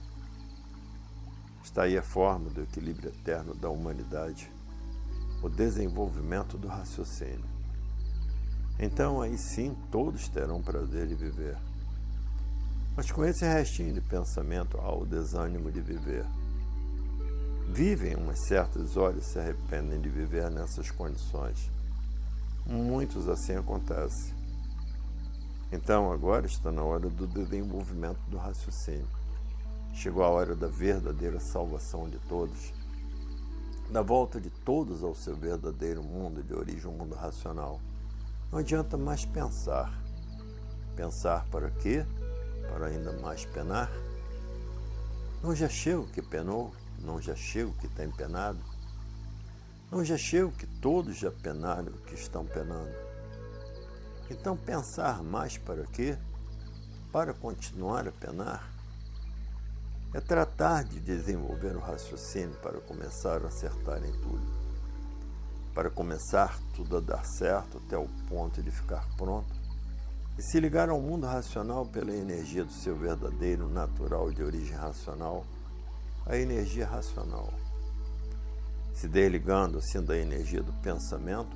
Está aí a forma do equilíbrio eterno da humanidade, o desenvolvimento do raciocínio. Então aí sim todos terão prazer de viver. Mas com esse restinho de pensamento há o desânimo de viver vivem umas certas horas e se arrependem de viver nessas condições. Muitos assim acontece. Então agora está na hora do desenvolvimento do raciocínio. Chegou a hora da verdadeira salvação de todos, da volta de todos ao seu verdadeiro mundo de origem, um mundo racional. Não adianta mais pensar. Pensar para quê? Para ainda mais penar? Não já chega o que penou? não já chego que tem penado? Não já chego que todos já penaram que estão penando? Então pensar mais para quê? Para continuar a penar? É tratar de desenvolver o raciocínio para começar a acertar em tudo. Para começar tudo a dar certo até o ponto de ficar pronto e se ligar ao mundo racional pela energia do seu verdadeiro natural de origem racional a energia racional. Se desligando assim da energia do pensamento,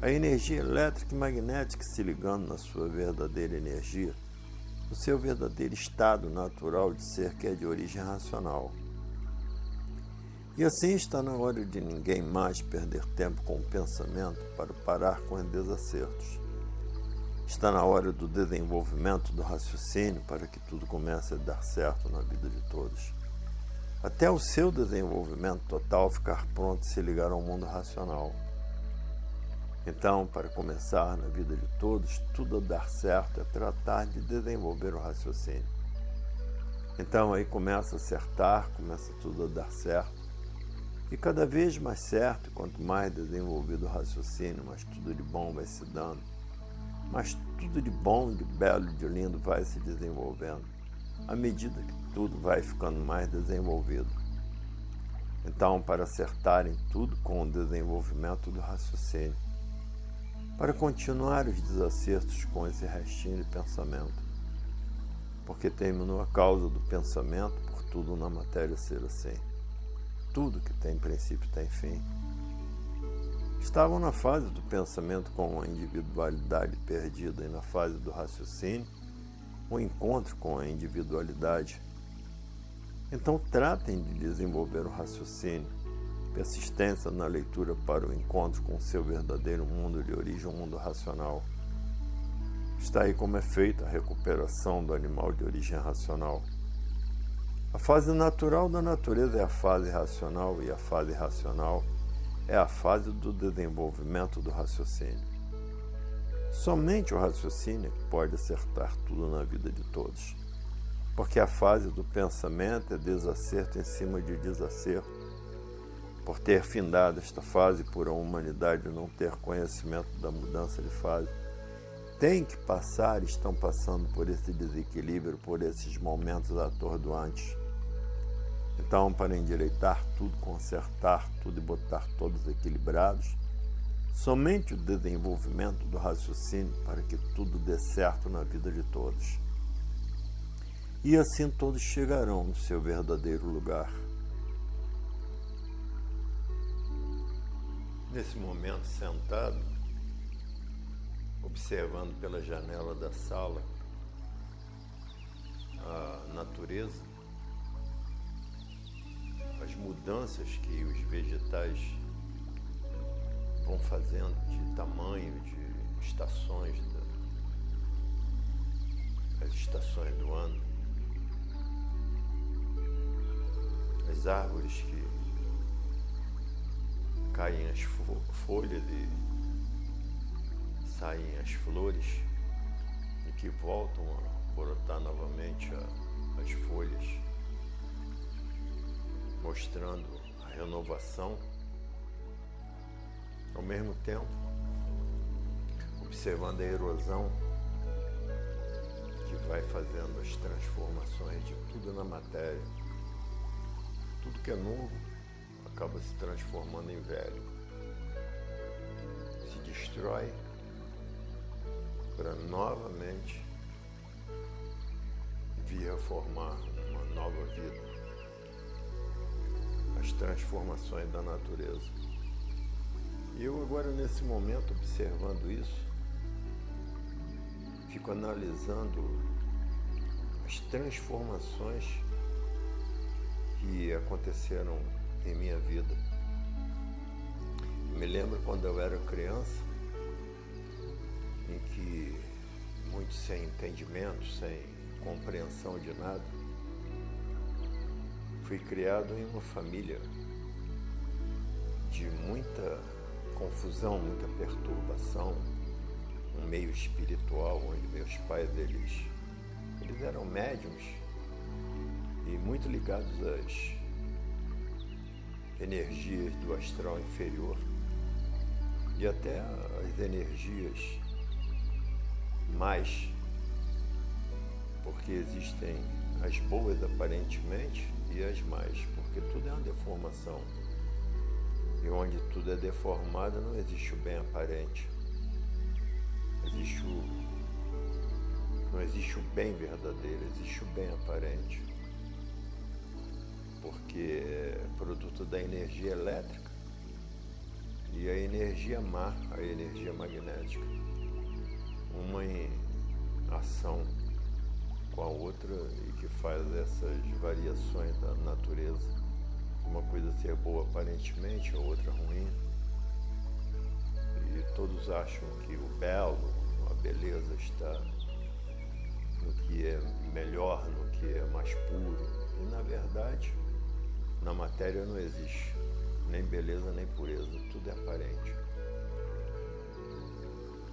a energia elétrica e magnética se ligando na sua verdadeira energia, no seu verdadeiro estado natural de ser que é de origem racional. E assim está na hora de ninguém mais perder tempo com o pensamento para parar com os desacertos. Está na hora do desenvolvimento do raciocínio para que tudo comece a dar certo na vida de todos até o seu desenvolvimento total ficar pronto e se ligar ao mundo racional. Então, para começar na vida de todos, tudo a dar certo é tratar de desenvolver o raciocínio. Então aí começa a acertar, começa tudo a dar certo. E cada vez mais certo, quanto mais desenvolvido o raciocínio, mais tudo de bom vai se dando. Mas tudo de bom, de belo, de lindo vai se desenvolvendo à medida que tudo vai ficando mais desenvolvido. Então, para acertarem tudo com o desenvolvimento do raciocínio, para continuar os desacertos com esse restinho de pensamento, porque terminou a causa do pensamento por tudo na matéria ser assim. Tudo que tem princípio tem fim. Estavam na fase do pensamento com a individualidade perdida e na fase do raciocínio o encontro com a individualidade. Então, tratem de desenvolver o raciocínio, persistência na leitura para o encontro com o seu verdadeiro mundo de origem, um mundo racional. Está aí como é feita a recuperação do animal de origem racional. A fase natural da natureza é a fase racional e a fase racional é a fase do desenvolvimento do raciocínio. Somente o raciocínio pode acertar tudo na vida de todos. Porque a fase do pensamento é desacerto em cima de desacerto. Por ter findado esta fase por a humanidade não ter conhecimento da mudança de fase, tem que passar, estão passando por esse desequilíbrio, por esses momentos atordoantes. Então, para endireitar tudo, consertar tudo e botar todos equilibrados, Somente o desenvolvimento do raciocínio para que tudo dê certo na vida de todos. E assim todos chegarão no seu verdadeiro lugar. Nesse momento, sentado, observando pela janela da sala a natureza, as mudanças que os vegetais vão fazendo de tamanho, de estações, as estações do ano, as árvores que caem as folhas e saem as flores e que voltam a brotar novamente a, as folhas, mostrando a renovação, ao mesmo tempo observando a erosão que vai fazendo as transformações de tudo na matéria. Tudo que é novo acaba se transformando em velho. Se destrói para novamente vir a formar uma nova vida. As transformações da natureza. E eu agora nesse momento observando isso, fico analisando as transformações que aconteceram em minha vida. me lembro quando eu era criança, em que, muito sem entendimento, sem compreensão de nada, fui criado em uma família de muita confusão, muita perturbação, um meio espiritual onde meus pais eles, eles eram médiums e muito ligados às energias do astral inferior e até as energias mais, porque existem as boas aparentemente e as mais, porque tudo é uma deformação. E onde tudo é deformado não existe o bem aparente. Existe o, não existe o bem verdadeiro, existe o bem aparente. Porque é produto da energia elétrica e a energia má, a energia magnética. Uma em ação com a outra e que faz essas variações da natureza uma coisa ser boa aparentemente, a outra ruim. E todos acham que o belo, a beleza está no que é melhor, no que é mais puro. E na verdade, na matéria não existe nem beleza nem pureza, tudo é aparente.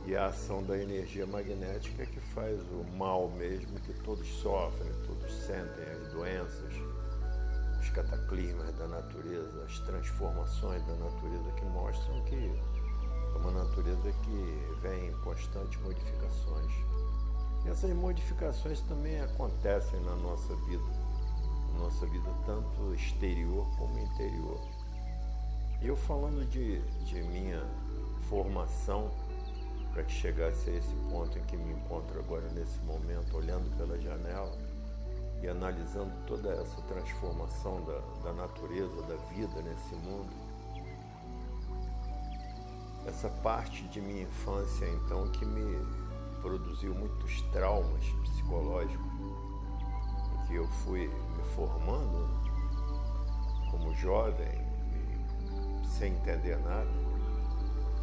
E a ação da energia magnética que faz o mal mesmo que todos sofrem, todos sentem, as doenças os cataclismas da natureza, as transformações da natureza que mostram que é uma natureza que vem em constantes modificações. E essas modificações também acontecem na nossa vida, na nossa vida tanto exterior como interior. Eu falando de, de minha formação para que chegasse a esse ponto em que me encontro agora nesse momento, olhando pela janela, e analisando toda essa transformação da, da natureza, da vida nesse mundo, essa parte de minha infância então que me produziu muitos traumas psicológicos, em que eu fui me formando como jovem, sem entender nada,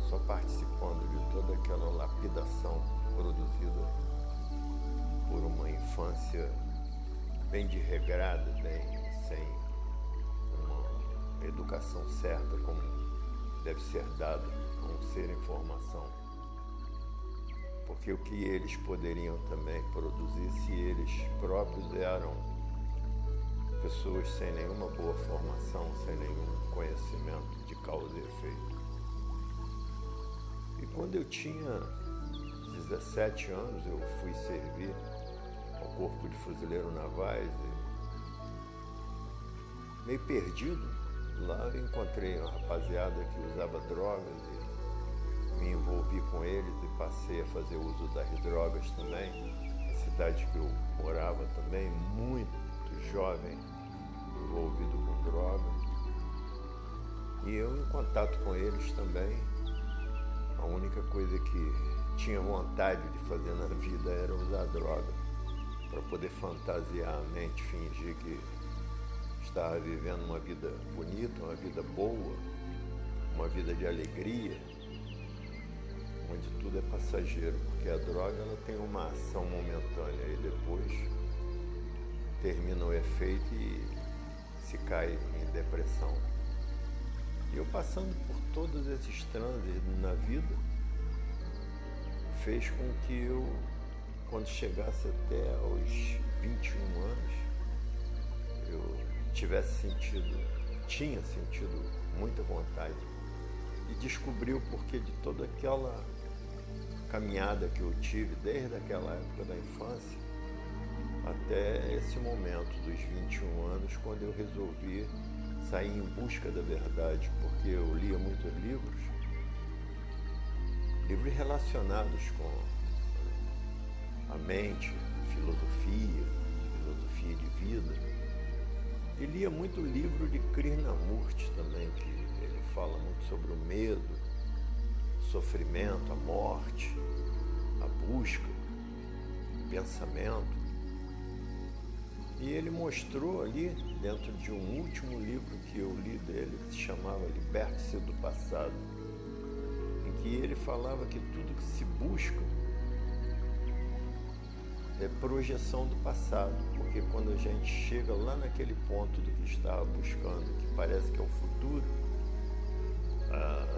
só participando de toda aquela lapidação produzida por uma infância bem de regrada, bem sem uma educação certa como deve ser dada a um ser em formação. Porque o que eles poderiam também produzir se eles próprios eram pessoas sem nenhuma boa formação, sem nenhum conhecimento de causa e efeito. E quando eu tinha 17 anos, eu fui servir ao corpo de fuzileiro navais. meio perdido, lá eu encontrei uma rapaziada que usava drogas e me envolvi com eles e passei a fazer uso das drogas também. A cidade que eu morava também, muito jovem, envolvido com drogas. E eu em contato com eles também, a única coisa que tinha vontade de fazer na vida era usar droga para poder fantasiar a mente, fingir que estava vivendo uma vida bonita, uma vida boa, uma vida de alegria, onde tudo é passageiro, porque a droga ela tem uma ação momentânea e depois termina o efeito e se cai em depressão. Eu passando por todos esses trânsitos na vida, fez com que eu, quando chegasse até aos 21 anos, eu tivesse sentido, tinha sentido muita vontade e descobri o porquê de toda aquela caminhada que eu tive desde aquela época da infância até esse momento dos 21 anos, quando eu resolvi sair em busca da verdade, porque eu lia muitos livros, livros relacionados com a mente, filosofia, filosofia de vida. E lia muito livro de Krishnamurti também, que ele fala muito sobre o medo, o sofrimento, a morte, a busca, o pensamento. E ele mostrou ali, dentro de um último livro que eu li dele, que se chamava Liberte-se do Passado, em que ele falava que tudo que se busca é projeção do passado, porque quando a gente chega lá naquele ponto do que estava buscando, que parece que é o futuro,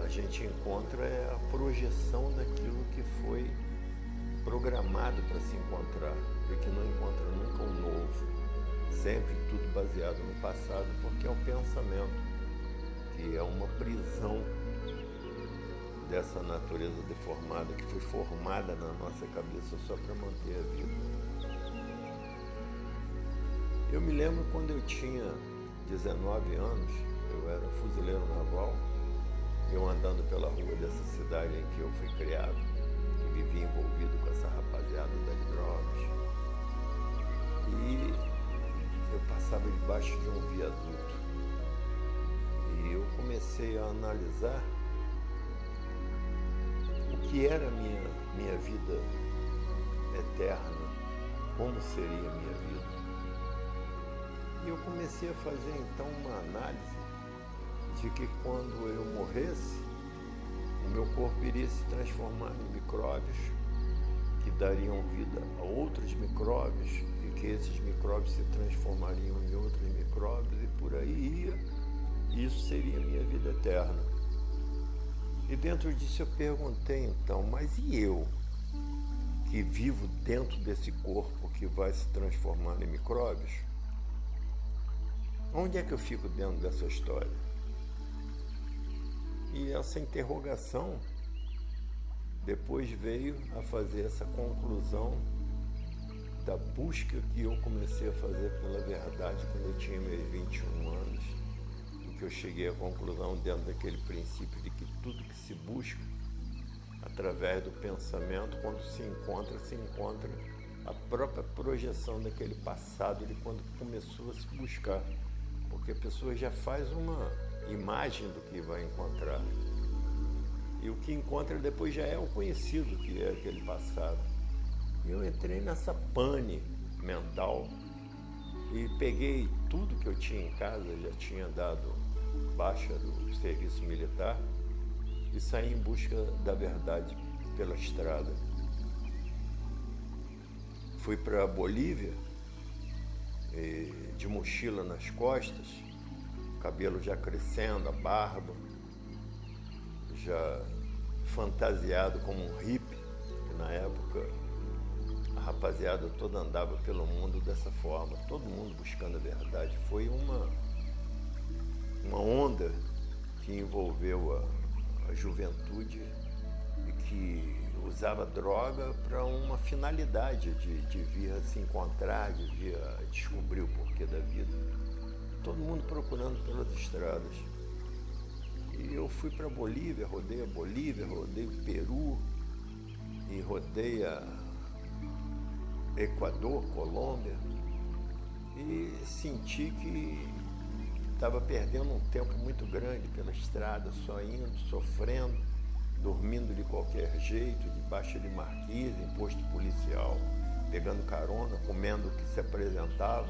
a, gente encontra é a projeção daquilo que foi programado para se encontrar e que não encontra nunca um novo sempre tudo baseado no passado, porque é o pensamento, que é uma prisão dessa natureza deformada que foi formada na nossa cabeça só para manter a vida. Eu me lembro quando eu tinha 19 anos, eu era fuzileiro naval, eu andando pela rua dessa cidade em que eu fui criado, e vivi envolvido com essa rapaziada das drogas. E eu passava debaixo de um viaduto e eu comecei a analisar o que era minha, minha vida eterna, como seria minha vida. E eu comecei a fazer então uma análise de que quando eu morresse, o meu corpo iria se transformar em micróbios que dariam vida a outros micróbios que esses micróbios se transformariam em outros micróbios e por aí ia. Isso seria a minha vida eterna. E dentro disso eu perguntei então, mas e eu, que vivo dentro desse corpo que vai se transformar em micróbios? Onde é que eu fico dentro dessa história? E essa interrogação depois veio a fazer essa conclusão da busca que eu comecei a fazer pela verdade quando eu tinha meus 21 anos, em que eu cheguei à conclusão dentro daquele princípio de que tudo que se busca através do pensamento, quando se encontra, se encontra a própria projeção daquele passado de quando começou a se buscar, porque a pessoa já faz uma imagem do que vai encontrar. E o que encontra depois já é o conhecido que é aquele passado. Eu entrei nessa pane mental e peguei tudo que eu tinha em casa, já tinha dado baixa do serviço militar e saí em busca da verdade pela estrada. Fui para a Bolívia, de mochila nas costas, cabelo já crescendo, a barba, já fantasiado como um hippie, que na época a rapaziada toda andava pelo mundo dessa forma, todo mundo buscando a verdade. Foi uma, uma onda que envolveu a, a juventude e que usava droga para uma finalidade de, de vir se encontrar, de vir descobrir o porquê da vida. Todo mundo procurando pelas estradas. E eu fui para Bolívia, rodei a Bolívia, rodei o Peru e rodei a, Equador, Colômbia, e senti que estava perdendo um tempo muito grande pela estrada, só indo, sofrendo, dormindo de qualquer jeito, debaixo de marquise, em posto policial, pegando carona, comendo o que se apresentava.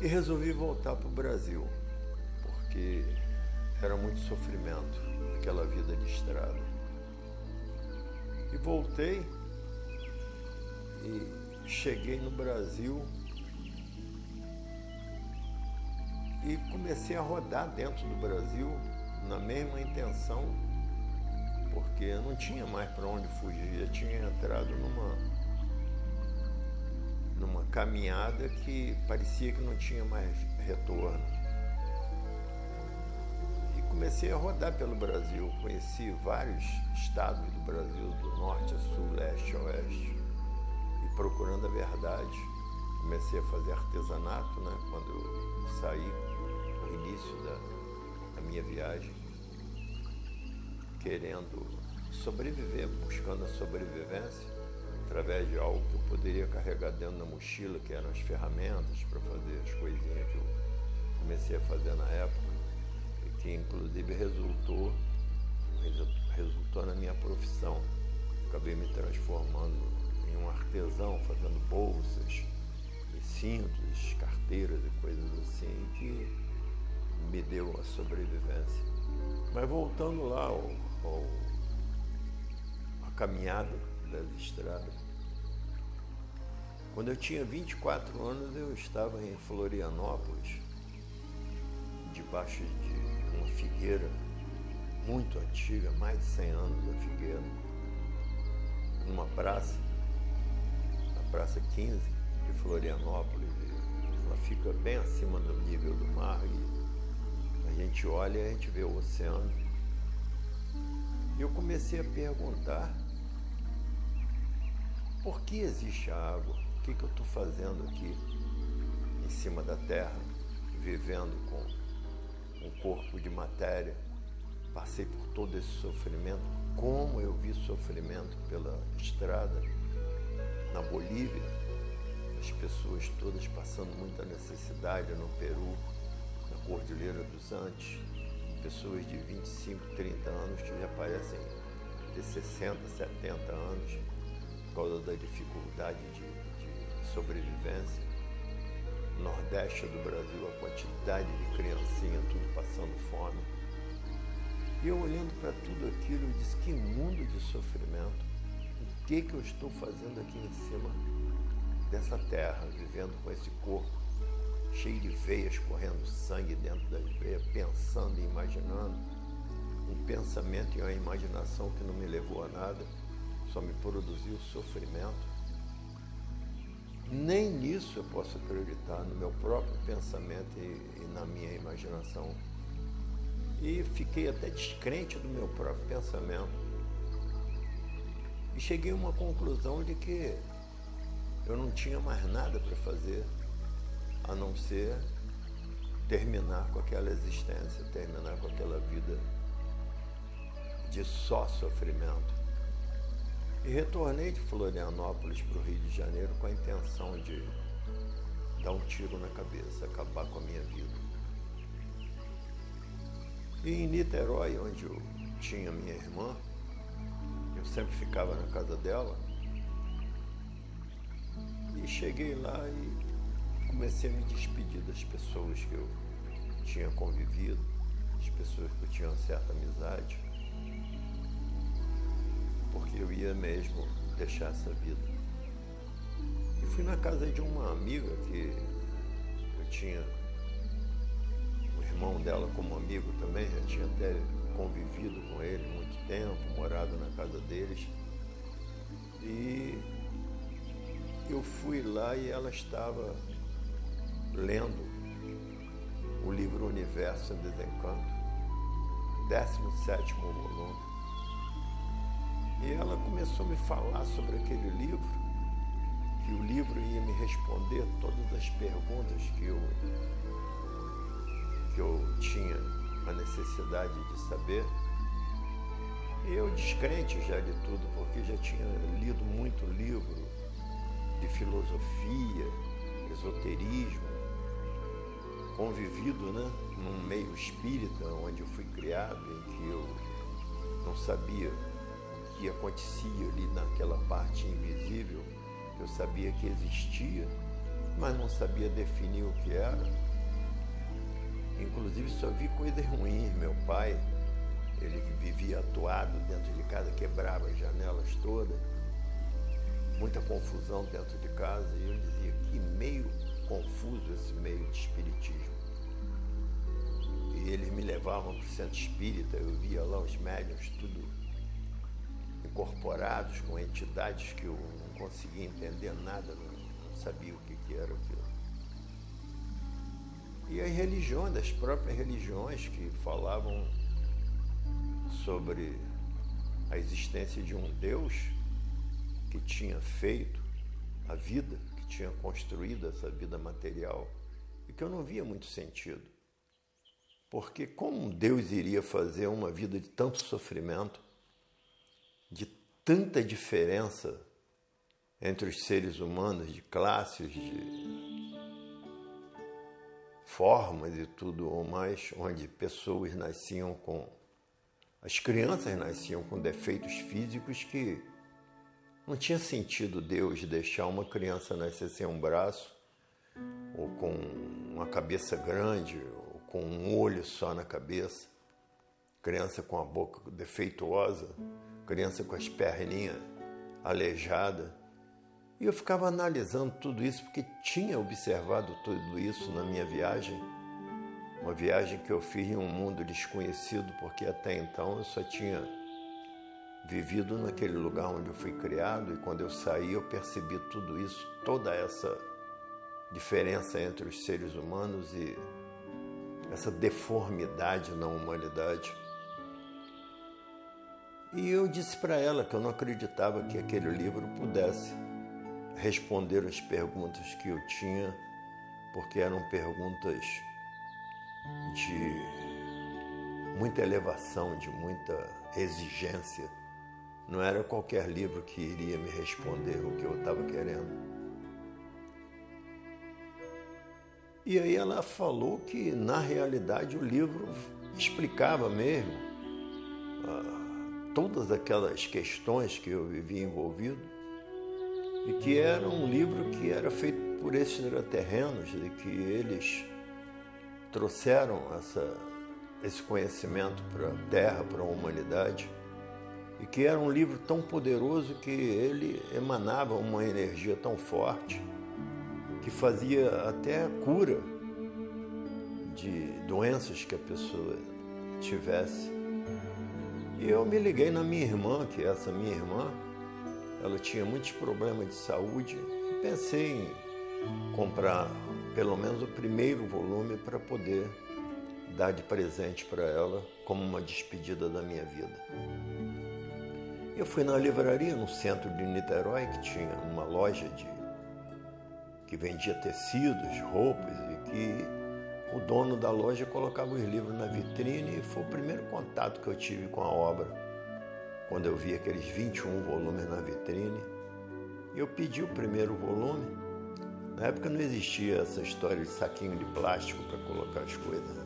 E resolvi voltar para o Brasil, porque era muito sofrimento aquela vida de estrada. E voltei e cheguei no Brasil e comecei a rodar dentro do Brasil na mesma intenção, porque não tinha mais para onde fugir, eu tinha entrado numa numa caminhada que parecia que não tinha mais retorno. E comecei a rodar pelo Brasil, conheci vários estados do Brasil, do norte a sul, leste a oeste, procurando a verdade. Comecei a fazer artesanato, né, quando eu saí no início da, da minha viagem querendo sobreviver, buscando a sobrevivência através de algo que eu poderia carregar dentro da mochila, que eram as ferramentas para fazer as coisinhas que eu comecei a fazer na época e que inclusive resultou resultou na minha profissão. Acabei me transformando um artesão, fazendo bolsas, cintos, carteiras e coisas assim que me deu a sobrevivência. Mas voltando lá ao, ao a caminhada das estradas. Quando eu tinha 24 anos, eu estava em Florianópolis, debaixo de uma figueira muito antiga, mais de 100 anos da figueira, numa praça, a Praça 15 de Florianópolis. Ela fica bem acima do nível do mar e a gente olha e a gente vê o oceano. E eu comecei a perguntar por que existe a água? O que, que eu estou fazendo aqui em cima da terra, vivendo com um corpo de matéria? Passei por todo esse sofrimento. Como eu vi sofrimento pela estrada na Bolívia, as pessoas todas passando muita necessidade no Peru, na Cordilheira dos Andes, pessoas de 25, 30 anos que já parecem ter 60, 70 anos causa da dificuldade de, de sobrevivência. No Nordeste do Brasil, a quantidade de criancinha, tudo passando fome. E eu olhando para tudo aquilo, eu disse, que mundo de sofrimento. Que, que eu estou fazendo aqui em cima dessa terra, vivendo com esse corpo cheio de veias, correndo sangue dentro das veias, pensando e imaginando. Um pensamento e uma imaginação que não me levou a nada só me produziu sofrimento. Nem nisso eu posso acreditar, no meu próprio pensamento e, e na minha imaginação. E fiquei até descrente do meu próprio pensamento. E cheguei a uma conclusão de que eu não tinha mais nada para fazer a não ser terminar com aquela existência, terminar com aquela vida de só sofrimento. E retornei de Florianópolis para o Rio de Janeiro com a intenção de dar um tiro na cabeça, acabar com a minha vida. E em Niterói, onde eu tinha minha irmã, sempre ficava na casa dela. E cheguei lá e comecei a me despedir das pessoas que eu tinha convivido, as pessoas que eu tinha uma certa amizade porque eu ia mesmo deixar essa vida. E fui na casa de uma amiga que eu tinha um irmão dela como amigo também, já tinha até convivido com ele muito tempo, morado na casa deles. E eu fui lá e ela estava lendo o livro Universo em Desencanto, 17 volume. E ela começou a me falar sobre aquele livro, que o livro ia me responder todas as perguntas que eu, que eu tinha a necessidade de saber. Eu descrente já de tudo, porque já tinha lido muito livro de filosofia, esoterismo, convivido né, num meio espírita onde eu fui criado, em que eu não sabia que acontecia ali naquela parte invisível, eu sabia que existia, mas não sabia definir o que era. Inclusive só vi coisas ruins. Meu pai, ele vivia atuado dentro de casa, quebrava as janelas todas, muita confusão dentro de casa, e eu dizia que meio confuso esse meio de espiritismo. E eles me levavam para o centro espírita, eu via lá os médiums tudo incorporados com entidades que eu não conseguia entender nada, não, não sabia o que, que era aquilo. E as religiões, das próprias religiões que falavam sobre a existência de um Deus que tinha feito a vida, que tinha construído essa vida material e que eu não via muito sentido. Porque como Deus iria fazer uma vida de tanto sofrimento, de tanta diferença entre os seres humanos, de classes, de formas e tudo mais, onde pessoas nasciam com. As crianças nasciam com defeitos físicos que não tinha sentido Deus deixar uma criança nascer sem um braço, ou com uma cabeça grande, ou com um olho só na cabeça, criança com a boca defeituosa, criança com as perninhas aleijadas. E eu ficava analisando tudo isso porque tinha observado tudo isso na minha viagem. Uma viagem que eu fiz em um mundo desconhecido, porque até então eu só tinha vivido naquele lugar onde eu fui criado e quando eu saí eu percebi tudo isso, toda essa diferença entre os seres humanos e essa deformidade na humanidade. E eu disse para ela que eu não acreditava que aquele livro pudesse responder as perguntas que eu tinha, porque eram perguntas de muita elevação, de muita exigência não era qualquer livro que iria me responder o que eu estava querendo. E aí ela falou que, na realidade, o livro explicava mesmo ah, todas aquelas questões que eu vivia envolvido e que era um livro que era feito por extraterrenos e que eles trouxeram essa, esse conhecimento para a Terra, para a humanidade e que era um livro tão poderoso que ele emanava uma energia tão forte que fazia até a cura de doenças que a pessoa tivesse. E eu me liguei na minha irmã, que essa minha irmã, ela tinha muitos problemas de saúde e pensei em comprar pelo menos o primeiro volume para poder dar de presente para ela como uma despedida da minha vida. Eu fui na livraria no centro de Niterói que tinha uma loja de que vendia tecidos, roupas e que o dono da loja colocava os livros na vitrine e foi o primeiro contato que eu tive com a obra. Quando eu vi aqueles 21 volumes na vitrine, eu pedi o primeiro volume. Na época não existia essa história de saquinho de plástico para colocar as coisas. Né?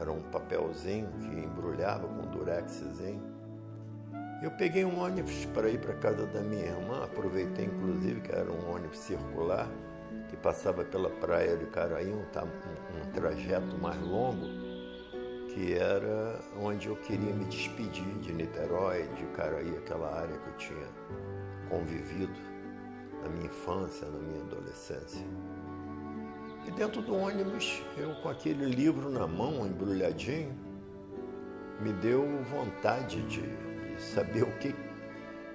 Era um papelzinho que embrulhava com durexzinho eu peguei um ônibus para ir para a casa da minha irmã, aproveitei inclusive que era um ônibus circular, que passava pela praia de Caraí, um, um, um trajeto mais longo, que era onde eu queria me despedir de Niterói, de Caraí, aquela área que eu tinha convivido na minha infância, na minha adolescência. E dentro do ônibus, eu com aquele livro na mão, embrulhadinho, me deu vontade de saber o que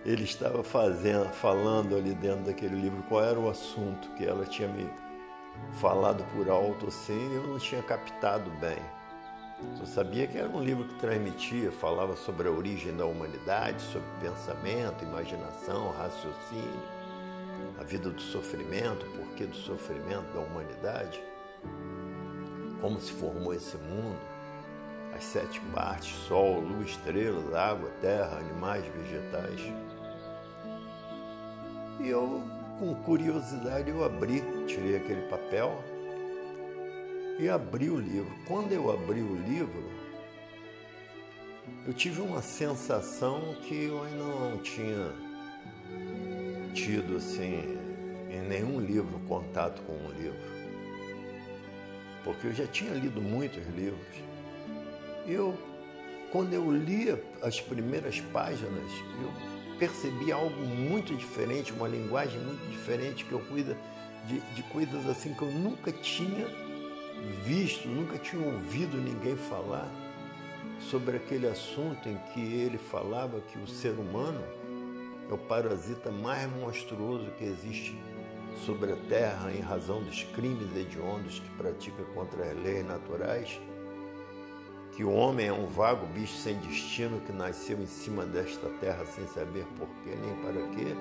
ele estava fazendo, falando ali dentro daquele livro, qual era o assunto que ela tinha me falado por alto assim, eu não tinha captado bem. Só sabia que era um livro que transmitia, falava sobre a origem da humanidade, sobre pensamento, imaginação, raciocínio, a vida do sofrimento, o porquê do sofrimento da humanidade, como se formou esse mundo as sete partes: sol, luz, estrelas, água, terra, animais, vegetais. E eu, com curiosidade, eu abri, tirei aquele papel e abri o livro. Quando eu abri o livro, eu tive uma sensação que eu ainda não tinha tido assim em nenhum livro contato com um livro. Porque eu já tinha lido muitos livros eu, quando eu lia as primeiras páginas, eu percebi algo muito diferente, uma linguagem muito diferente que eu cuida de, de coisas assim que eu nunca tinha visto, nunca tinha ouvido ninguém falar sobre aquele assunto em que ele falava que o ser humano é o parasita mais monstruoso que existe sobre a terra em razão dos crimes hediondos que pratica contra as leis naturais, que o homem é um vago bicho sem destino que nasceu em cima desta terra sem saber porquê nem para quê,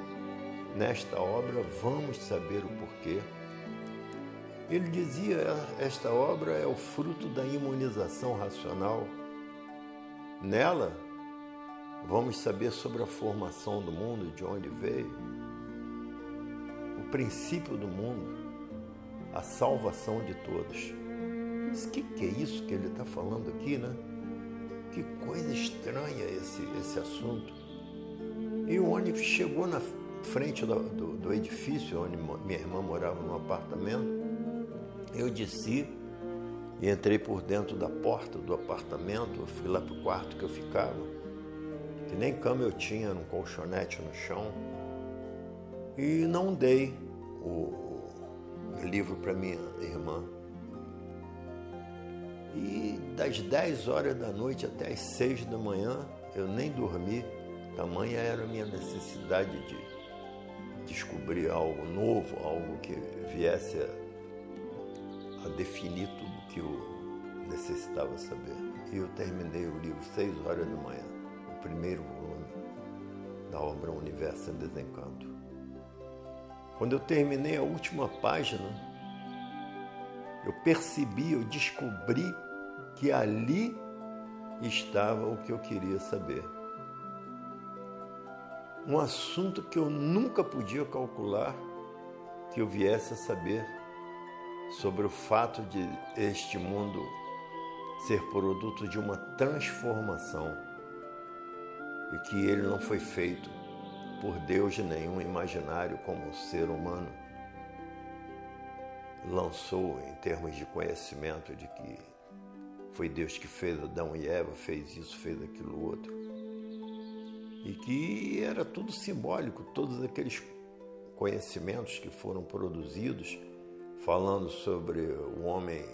nesta obra vamos saber o porquê. Ele dizia: esta obra é o fruto da imunização racional. Nela, vamos saber sobre a formação do mundo, de onde veio, o princípio do mundo, a salvação de todos. Mas o que, que é isso que ele está falando aqui, né? Que coisa estranha esse, esse assunto. E o ônibus chegou na frente do, do, do edifício onde minha irmã morava no apartamento. Eu desci e entrei por dentro da porta do apartamento, fui lá para o quarto que eu ficava, que nem cama eu tinha, num colchonete no chão, e não dei o livro para minha irmã. E das 10 horas da noite até as 6 da manhã, eu nem dormi, tamanha era a minha necessidade de descobrir algo novo, algo que viesse a, a definir tudo que eu necessitava saber. E eu terminei o livro 6 horas da manhã, primeiro volume da obra Universo em Desencanto. Quando eu terminei a última página, eu percebi, eu descobri que ali estava o que eu queria saber. Um assunto que eu nunca podia calcular que eu viesse a saber sobre o fato de este mundo ser produto de uma transformação e que ele não foi feito por Deus de nenhum imaginário como o ser humano lançou em termos de conhecimento de que foi Deus que fez Adão e Eva, fez isso, fez aquilo outro. E que era tudo simbólico, todos aqueles conhecimentos que foram produzidos falando sobre o homem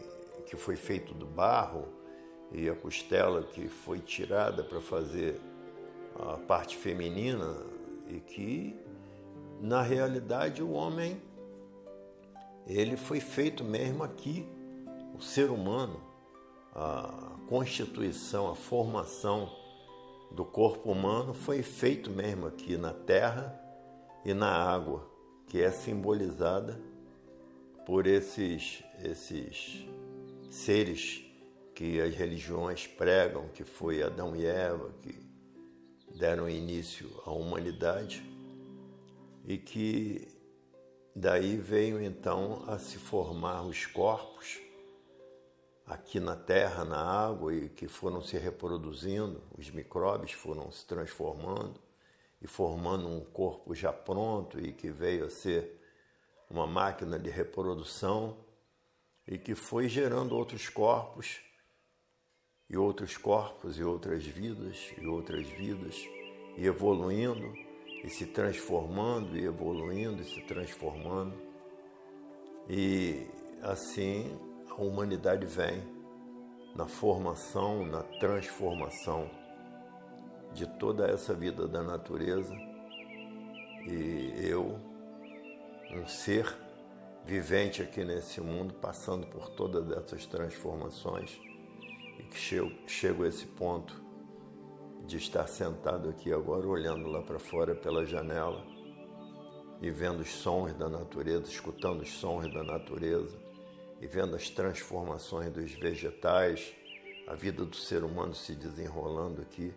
que foi feito do barro e a costela que foi tirada para fazer a parte feminina e que na realidade o homem ele foi feito mesmo aqui. O ser humano, a constituição, a formação do corpo humano foi feito mesmo aqui na terra e na água, que é simbolizada por esses, esses seres que as religiões pregam, que foi Adão e Eva, que deram início à humanidade e que Daí veio então a se formar os corpos aqui na terra, na água, e que foram se reproduzindo, os micróbios foram se transformando e formando um corpo já pronto e que veio a ser uma máquina de reprodução e que foi gerando outros corpos e outros corpos e outras vidas e outras vidas e evoluindo e se transformando e evoluindo e se transformando. E assim a humanidade vem na formação, na transformação de toda essa vida da natureza. E eu, um ser vivente aqui nesse mundo, passando por todas essas transformações que chego, chego a esse ponto de estar sentado aqui agora, olhando lá para fora pela janela e vendo os sons da natureza, escutando os sons da natureza e vendo as transformações dos vegetais, a vida do ser humano se desenrolando aqui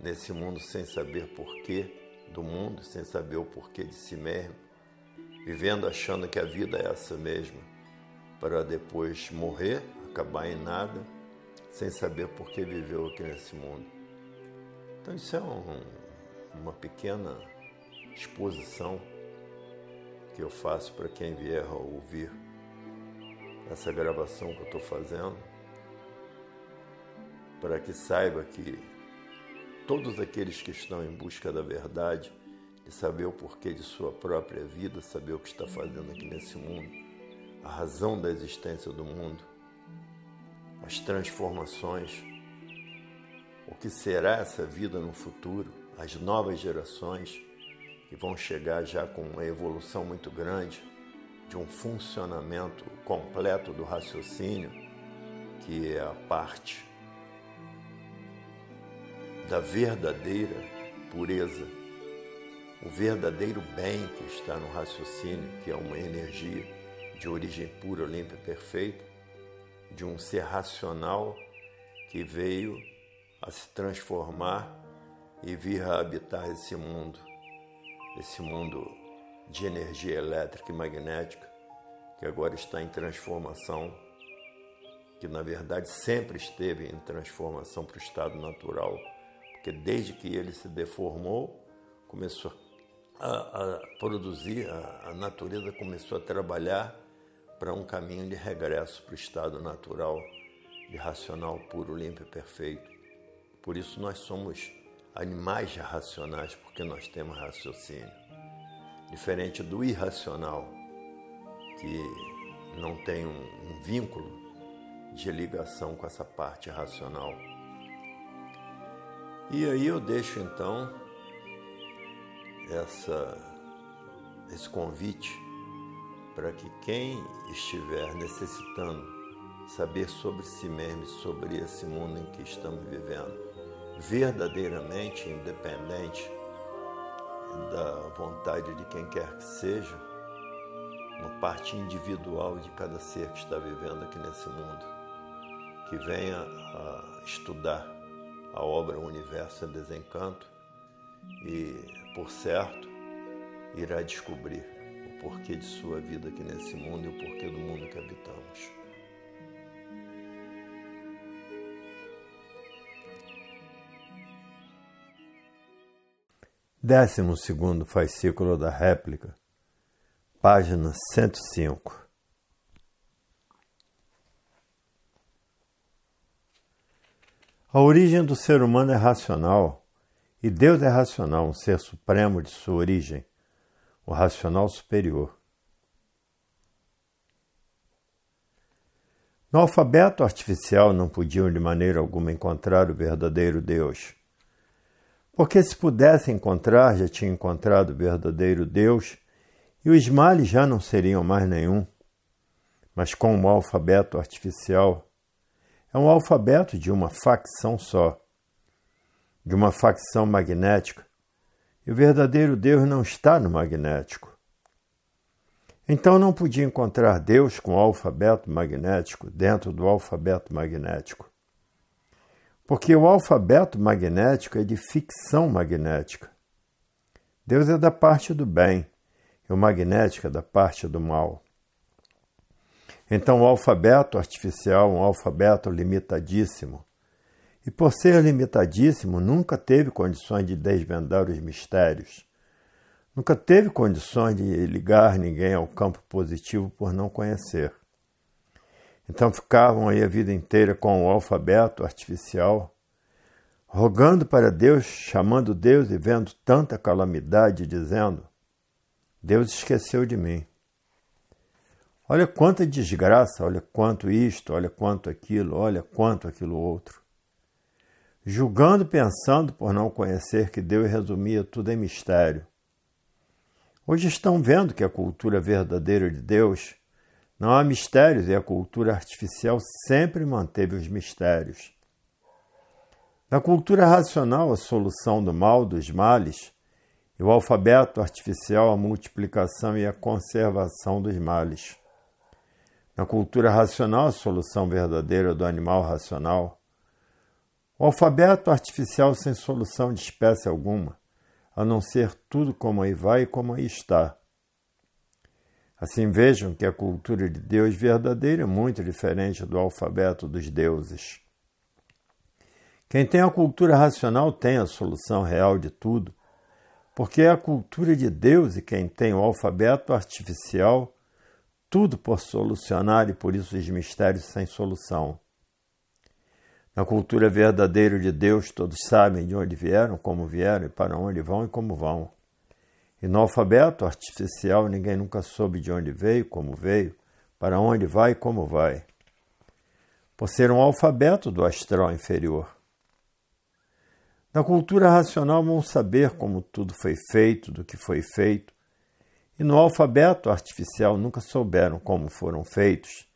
nesse mundo sem saber porquê do mundo, sem saber o porquê de si mesmo, vivendo achando que a vida é essa mesma, para depois morrer, acabar em nada, sem saber por que viveu aqui nesse mundo. Então, isso é um, uma pequena exposição que eu faço para quem vier a ouvir essa gravação que eu estou fazendo, para que saiba que todos aqueles que estão em busca da verdade, de saber o porquê de sua própria vida, saber o que está fazendo aqui nesse mundo, a razão da existência do mundo, as transformações o que será essa vida no futuro, as novas gerações que vão chegar já com uma evolução muito grande de um funcionamento completo do raciocínio, que é a parte da verdadeira pureza, o verdadeiro bem que está no raciocínio, que é uma energia de origem pura, limpa e perfeita, de um ser racional que veio a se transformar e vir a habitar esse mundo, esse mundo de energia elétrica e magnética, que agora está em transformação, que na verdade sempre esteve em transformação para o estado natural, porque desde que ele se deformou, começou a, a produzir, a, a natureza começou a trabalhar para um caminho de regresso para o estado natural, de racional puro, limpo e perfeito. Por isso nós somos animais racionais, porque nós temos raciocínio. Diferente do irracional, que não tem um, um vínculo de ligação com essa parte racional. E aí eu deixo então essa, esse convite para que quem estiver necessitando saber sobre si mesmo sobre esse mundo em que estamos vivendo, verdadeiramente independente da vontade de quem quer que seja, uma parte individual de cada ser que está vivendo aqui nesse mundo, que venha a estudar a obra O Universo em Desencanto e, por certo, irá descobrir porquê de sua vida aqui nesse mundo e o porquê do mundo que habitamos. Décimo segundo fascículo da réplica, página 105. A origem do ser humano é racional, e Deus é racional, um ser supremo de sua origem o racional superior. No alfabeto artificial não podiam de maneira alguma encontrar o verdadeiro Deus. Porque se pudesse encontrar, já tinha encontrado o verdadeiro Deus e os males já não seriam mais nenhum. Mas com o alfabeto artificial, é um alfabeto de uma facção só, de uma facção magnética, e o verdadeiro Deus não está no magnético. Então não podia encontrar Deus com o alfabeto magnético dentro do alfabeto magnético. Porque o alfabeto magnético é de ficção magnética. Deus é da parte do bem e o magnético é da parte do mal. Então o alfabeto artificial um alfabeto limitadíssimo e por ser limitadíssimo, nunca teve condições de desvendar os mistérios. Nunca teve condições de ligar ninguém ao campo positivo por não conhecer. Então ficavam aí a vida inteira com o alfabeto artificial, rogando para Deus, chamando Deus e vendo tanta calamidade, dizendo: Deus esqueceu de mim. Olha quanta desgraça, olha quanto isto, olha quanto aquilo, olha quanto aquilo outro julgando pensando por não conhecer que Deus resumia tudo em mistério. Hoje estão vendo que a cultura verdadeira de Deus não há mistérios e a cultura artificial sempre manteve os mistérios. Na cultura racional, a solução do mal, dos males, e o alfabeto artificial, a multiplicação e a conservação dos males. Na cultura racional, a solução verdadeira do animal racional, o alfabeto artificial sem solução de espécie alguma, a não ser tudo como aí vai e como aí está. Assim vejam que a cultura de Deus verdadeira é muito diferente do alfabeto dos deuses. Quem tem a cultura racional tem a solução real de tudo, porque é a cultura de Deus e quem tem o alfabeto artificial, tudo por solucionar e por isso os mistérios sem solução. Na cultura verdadeira de Deus, todos sabem de onde vieram, como vieram, e para onde vão e como vão. E no alfabeto artificial, ninguém nunca soube de onde veio, como veio, para onde vai e como vai. Por ser um alfabeto do astral inferior. Na cultura racional vão saber como tudo foi feito, do que foi feito, e no alfabeto artificial nunca souberam como foram feitos,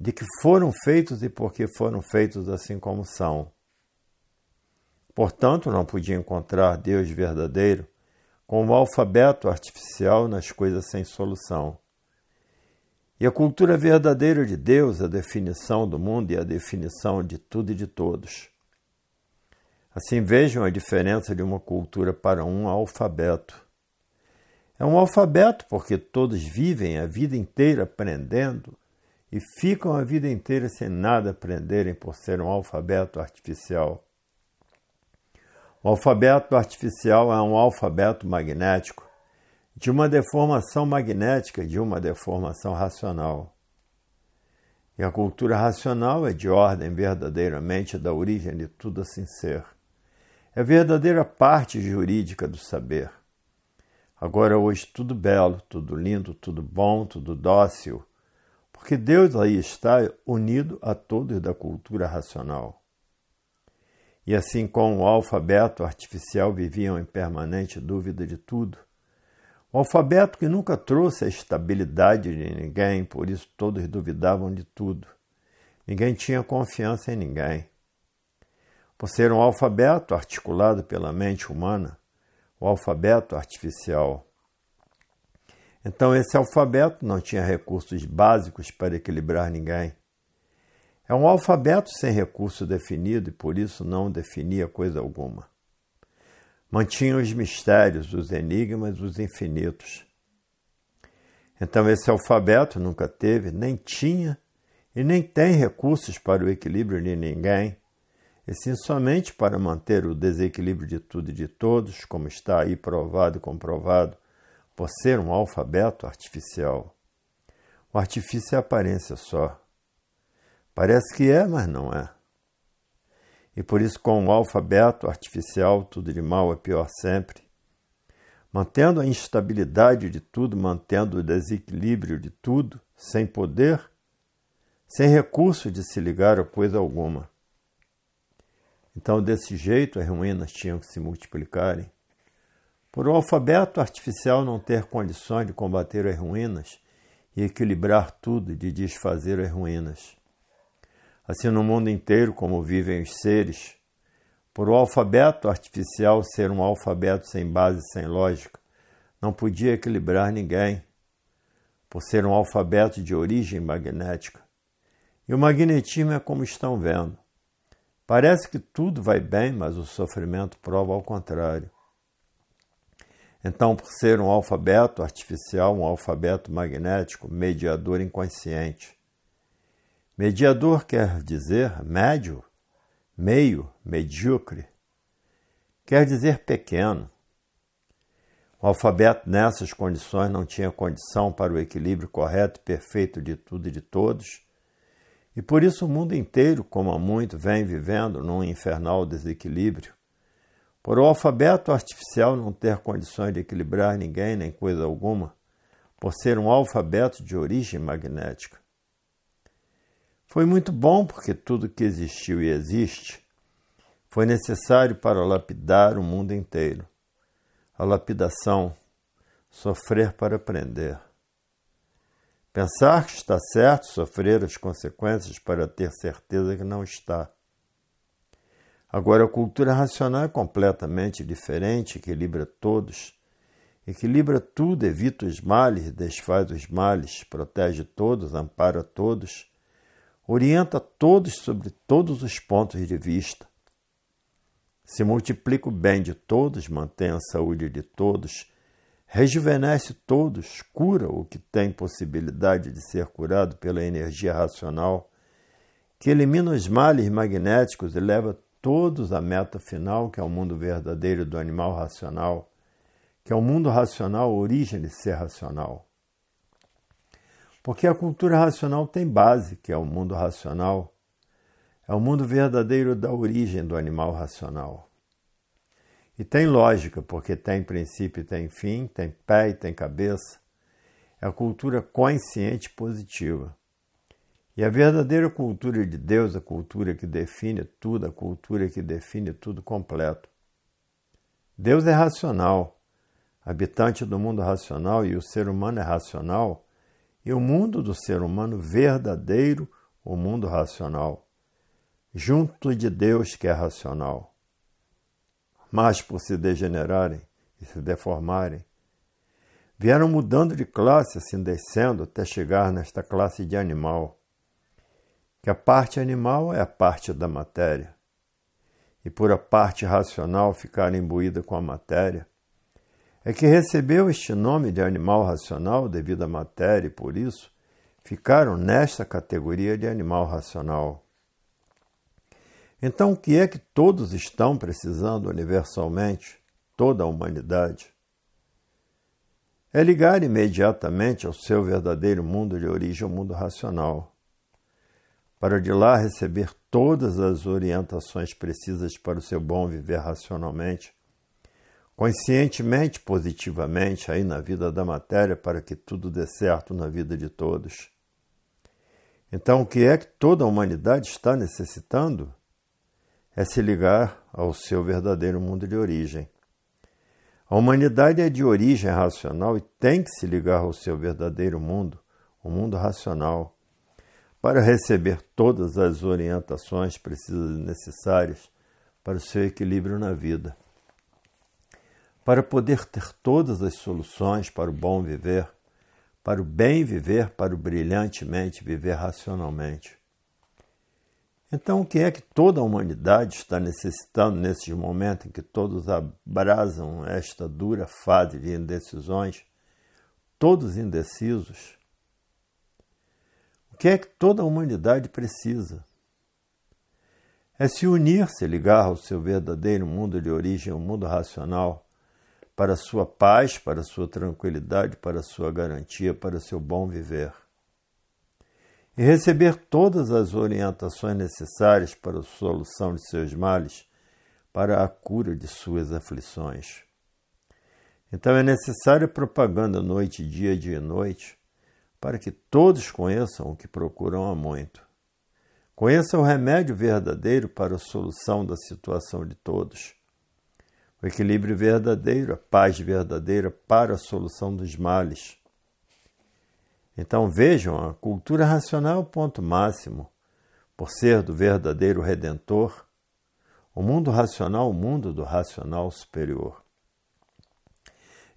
de que foram feitos e por que foram feitos assim como são. Portanto, não podia encontrar Deus verdadeiro com o alfabeto artificial nas coisas sem solução. E a cultura verdadeira de Deus, a definição do mundo e a definição de tudo e de todos. Assim vejam a diferença de uma cultura para um alfabeto. É um alfabeto porque todos vivem a vida inteira aprendendo e ficam a vida inteira sem nada aprenderem por ser um alfabeto artificial. O alfabeto artificial é um alfabeto magnético, de uma deformação magnética de uma deformação racional. E a cultura racional é de ordem verdadeiramente da origem de tudo assim ser. É a verdadeira parte jurídica do saber. Agora, hoje, tudo belo, tudo lindo, tudo bom, tudo dócil, porque Deus aí está unido a todos da cultura racional. E assim como o alfabeto artificial viviam em permanente dúvida de tudo, o alfabeto que nunca trouxe a estabilidade de ninguém, por isso todos duvidavam de tudo. Ninguém tinha confiança em ninguém. Por ser um alfabeto articulado pela mente humana, o alfabeto artificial. Então, esse alfabeto não tinha recursos básicos para equilibrar ninguém. É um alfabeto sem recurso definido e por isso não definia coisa alguma. Mantinha os mistérios, os enigmas, os infinitos. Então, esse alfabeto nunca teve, nem tinha e nem tem recursos para o equilíbrio de ninguém, e sim somente para manter o desequilíbrio de tudo e de todos, como está aí provado e comprovado, por ser um alfabeto artificial. O artifício é aparência só. Parece que é, mas não é. E por isso, com o alfabeto artificial, tudo de mal é pior sempre. Mantendo a instabilidade de tudo, mantendo o desequilíbrio de tudo, sem poder, sem recurso de se ligar a coisa alguma. Então, desse jeito, as ruínas tinham que se multiplicarem. Por o alfabeto artificial não ter condições de combater as ruínas e equilibrar tudo de desfazer as ruínas. Assim, no mundo inteiro, como vivem os seres, por o alfabeto artificial ser um alfabeto sem base, sem lógica, não podia equilibrar ninguém, por ser um alfabeto de origem magnética. E o magnetismo é como estão vendo. Parece que tudo vai bem, mas o sofrimento prova ao contrário. Então, por ser um alfabeto artificial, um alfabeto magnético, mediador inconsciente. Mediador quer dizer médio, meio, medíocre. Quer dizer pequeno. O alfabeto nessas condições não tinha condição para o equilíbrio correto e perfeito de tudo e de todos e por isso o mundo inteiro, como há muito, vem vivendo num infernal desequilíbrio. Por o alfabeto artificial não ter condições de equilibrar ninguém nem coisa alguma, por ser um alfabeto de origem magnética. Foi muito bom porque tudo que existiu e existe foi necessário para lapidar o mundo inteiro. A lapidação, sofrer para aprender. Pensar que está certo, sofrer as consequências para ter certeza que não está. Agora, a cultura racional é completamente diferente, equilibra todos, equilibra tudo, evita os males, desfaz os males, protege todos, ampara todos, orienta todos sobre todos os pontos de vista. Se multiplica o bem de todos, mantém a saúde de todos rejuvenesce todos, cura o que tem possibilidade de ser curado pela energia racional, que elimina os males magnéticos e leva todos à meta final, que é o mundo verdadeiro do animal racional, que é o mundo racional, a origem de ser racional. Porque a cultura racional tem base, que é o mundo racional, é o mundo verdadeiro da origem do animal racional. E tem lógica, porque tem princípio e tem fim, tem pé e tem cabeça. É a cultura consciente positiva. E a verdadeira cultura de Deus, a cultura que define tudo, a cultura que define tudo completo. Deus é racional, habitante do mundo racional, e o ser humano é racional, e o mundo do ser humano verdadeiro, o mundo racional, junto de Deus que é racional. Mas por se degenerarem e se deformarem, vieram mudando de classe, assim descendo até chegar nesta classe de animal, que a parte animal é a parte da matéria, e por a parte racional ficar imbuída com a matéria, é que recebeu este nome de animal racional devido à matéria e por isso ficaram nesta categoria de animal racional. Então, o que é que todos estão precisando universalmente, toda a humanidade? é ligar imediatamente ao seu verdadeiro mundo de origem, o mundo racional, para de lá receber todas as orientações precisas para o seu bom viver racionalmente, conscientemente, positivamente, aí na vida da matéria, para que tudo dê certo na vida de todos. Então, o que é que toda a humanidade está necessitando? É se ligar ao seu verdadeiro mundo de origem a humanidade é de origem racional e tem que se ligar ao seu verdadeiro mundo, o mundo racional, para receber todas as orientações precisas e necessárias para o seu equilíbrio na vida. Para poder ter todas as soluções para o bom viver, para o bem viver, para o brilhantemente viver racionalmente. Então, o que é que toda a humanidade está necessitando nesses momentos em que todos abrasam esta dura fase de indecisões, todos indecisos? Que é que toda a humanidade precisa? É se unir, se ligar ao seu verdadeiro mundo de origem, o mundo racional, para sua paz, para sua tranquilidade, para sua garantia, para seu bom viver e receber todas as orientações necessárias para a solução de seus males, para a cura de suas aflições. Então é necessária propaganda noite dia, dia e noite, para que todos conheçam o que procuram há muito. Conheçam o remédio verdadeiro para a solução da situação de todos. O equilíbrio verdadeiro, a paz verdadeira para a solução dos males então vejam, a cultura racional é o ponto máximo, por ser do verdadeiro redentor, o mundo racional, o mundo do racional superior.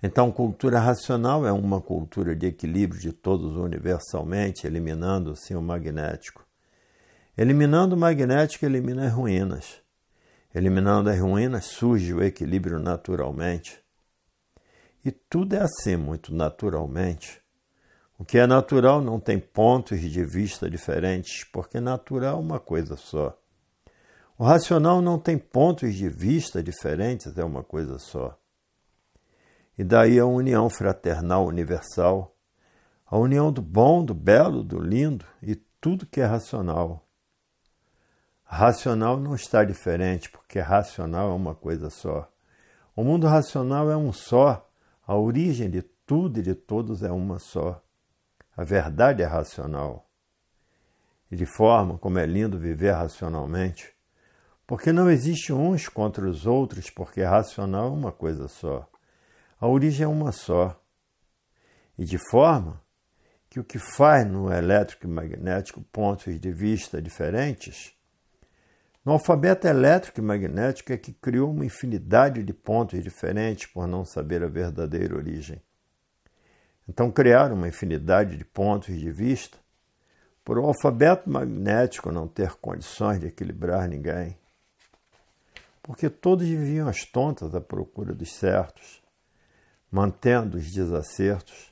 Então, cultura racional é uma cultura de equilíbrio de todos universalmente, eliminando sim o magnético. Eliminando o magnético, elimina as ruínas. Eliminando as ruínas, surge o equilíbrio naturalmente. E tudo é assim, muito naturalmente. O que é natural não tem pontos de vista diferentes, porque natural é uma coisa só. O racional não tem pontos de vista diferentes, é uma coisa só. E daí a união fraternal universal, a união do bom, do belo, do lindo e tudo que é racional. Racional não está diferente, porque racional é uma coisa só. O mundo racional é um só, a origem de tudo e de todos é uma só. A verdade é racional. E de forma como é lindo viver racionalmente, porque não existe uns contra os outros, porque racional é uma coisa só. A origem é uma só. E de forma que o que faz no elétrico e magnético pontos de vista diferentes, no alfabeto elétrico e magnético é que criou uma infinidade de pontos diferentes por não saber a verdadeira origem. Então criaram uma infinidade de pontos de vista por o alfabeto magnético não ter condições de equilibrar ninguém. Porque todos viviam as tontas à procura dos certos, mantendo os desacertos,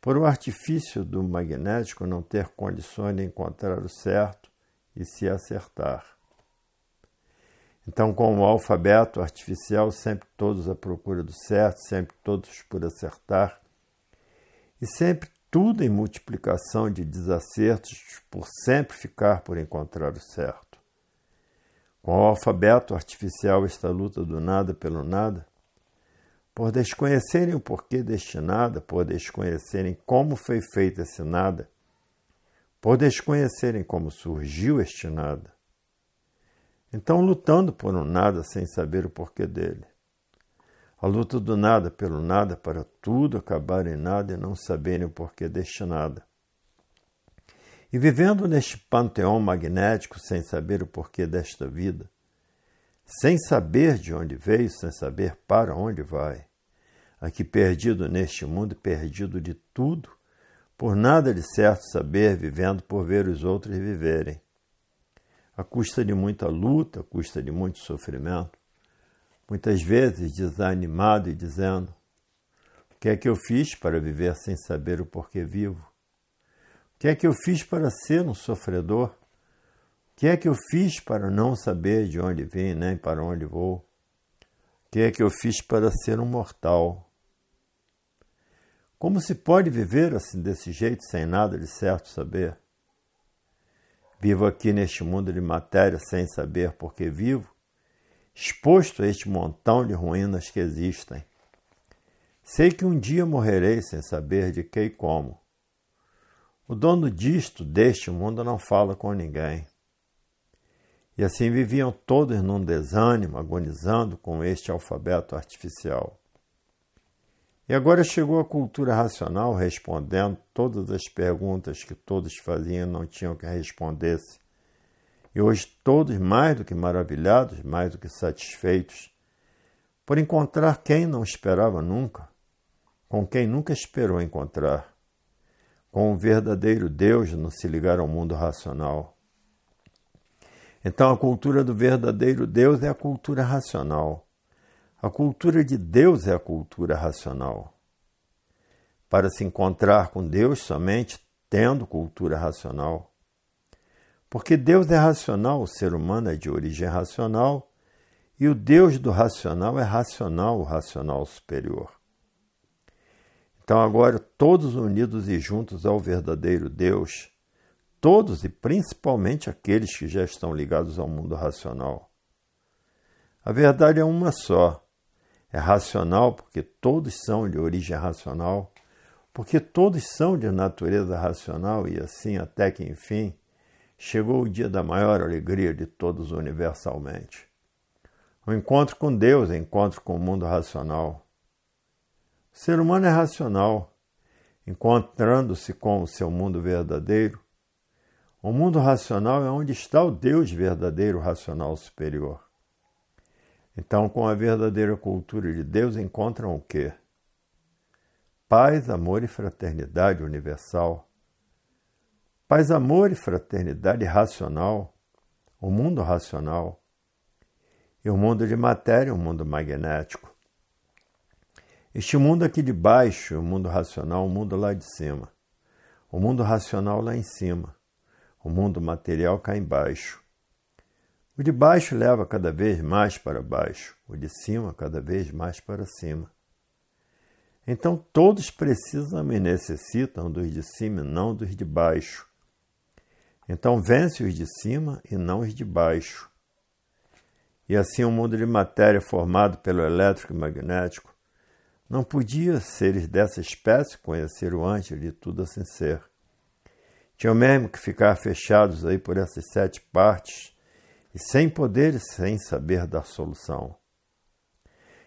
por o artifício do magnético não ter condições de encontrar o certo e se acertar. Então, com o alfabeto artificial, sempre todos à procura do certo, sempre todos por acertar, e sempre tudo em multiplicação de desacertos por sempre ficar por encontrar o certo. Com o alfabeto artificial, esta luta do nada pelo nada, por desconhecerem o porquê deste nada, por desconhecerem como foi feito esse nada, por desconhecerem como surgiu este nada. Então, lutando por um nada sem saber o porquê dele. A luta do nada pelo nada para tudo acabar em nada e não saberem o porquê deste nada. E vivendo neste panteão magnético sem saber o porquê desta vida, sem saber de onde veio, sem saber para onde vai, aqui perdido neste mundo, perdido de tudo, por nada de certo saber, vivendo por ver os outros viverem, a custa de muita luta, a custa de muito sofrimento, muitas vezes desanimado e dizendo: O que é que eu fiz para viver sem saber o porquê vivo? O que é que eu fiz para ser um sofredor? Que é que eu fiz para não saber de onde vim nem para onde vou? Que é que eu fiz para ser um mortal? Como se pode viver assim desse jeito sem nada de certo saber? Vivo aqui neste mundo de matéria sem saber por que vivo, exposto a este montão de ruínas que existem. Sei que um dia morrerei sem saber de que e como. O dono disto, deste mundo, não fala com ninguém. E assim viviam todos num desânimo, agonizando com este alfabeto artificial. E agora chegou a cultura racional respondendo todas as perguntas que todos faziam e não tinham que respondesse e hoje todos mais do que maravilhados, mais do que satisfeitos, por encontrar quem não esperava nunca, com quem nunca esperou encontrar. Com o verdadeiro Deus não se ligar ao mundo racional. Então a cultura do verdadeiro Deus é a cultura racional. A cultura de Deus é a cultura racional. Para se encontrar com Deus somente tendo cultura racional. Porque Deus é racional, o ser humano é de origem racional, e o Deus do racional é racional, o racional superior. Então, agora, todos unidos e juntos ao verdadeiro Deus, todos e principalmente aqueles que já estão ligados ao mundo racional. A verdade é uma só. É racional porque todos são de origem racional, porque todos são de natureza racional e assim até que enfim chegou o dia da maior alegria de todos universalmente. O encontro com Deus, o encontro com o mundo racional. O ser humano é racional, encontrando-se com o seu mundo verdadeiro. O mundo racional é onde está o Deus verdadeiro, racional superior. Então, com a verdadeira cultura de Deus, encontram o quê? Paz, amor e fraternidade universal Paz, amor e fraternidade racional, o mundo racional, e o mundo de matéria, o mundo magnético. Este mundo aqui de baixo, o mundo racional, o mundo lá de cima. O mundo racional lá em cima, o mundo material cá embaixo. O de baixo leva cada vez mais para baixo, o de cima cada vez mais para cima. Então todos precisam e necessitam dos de cima e não dos de baixo. Então vence os de cima e não os de baixo. E assim o um mundo de matéria formado pelo elétrico e magnético não podia seres dessa espécie conhecer o antes de tudo assim ser. Tinham mesmo que ficar fechados aí por essas sete partes e sem poder e sem saber da solução.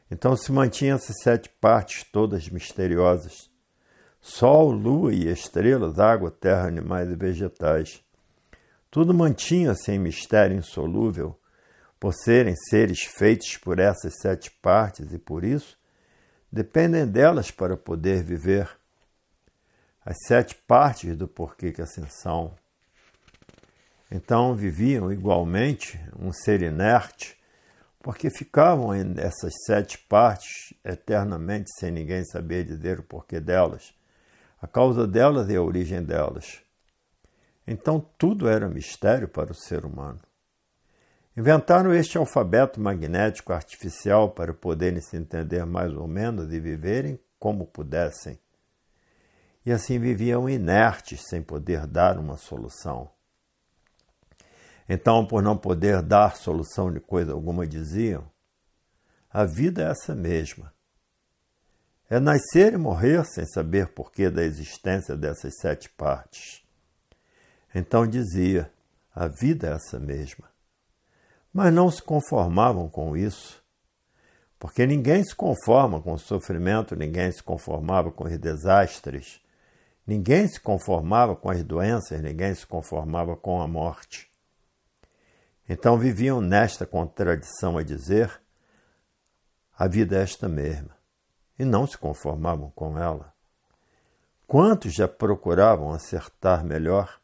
Então se mantinham essas sete partes todas misteriosas: Sol, Lua e estrelas, água, terra, animais e vegetais tudo mantinha-se em mistério insolúvel, por serem seres feitos por essas sete partes e por isso dependem delas para poder viver. As sete partes do porquê que assim são. Então viviam igualmente um ser inerte, porque ficavam essas sete partes eternamente sem ninguém saber dizer o porquê delas, a causa delas e a origem delas. Então tudo era mistério para o ser humano. Inventaram este alfabeto magnético artificial para poderem se entender mais ou menos e viverem como pudessem. E assim viviam inertes, sem poder dar uma solução. Então, por não poder dar solução de coisa alguma, diziam: a vida é essa mesma. É nascer e morrer sem saber porquê da existência dessas sete partes. Então dizia: a vida é essa mesma. Mas não se conformavam com isso. Porque ninguém se conforma com o sofrimento, ninguém se conformava com os desastres, ninguém se conformava com as doenças, ninguém se conformava com a morte. Então viviam nesta contradição a dizer: a vida é esta mesma, e não se conformavam com ela. Quantos já procuravam acertar melhor?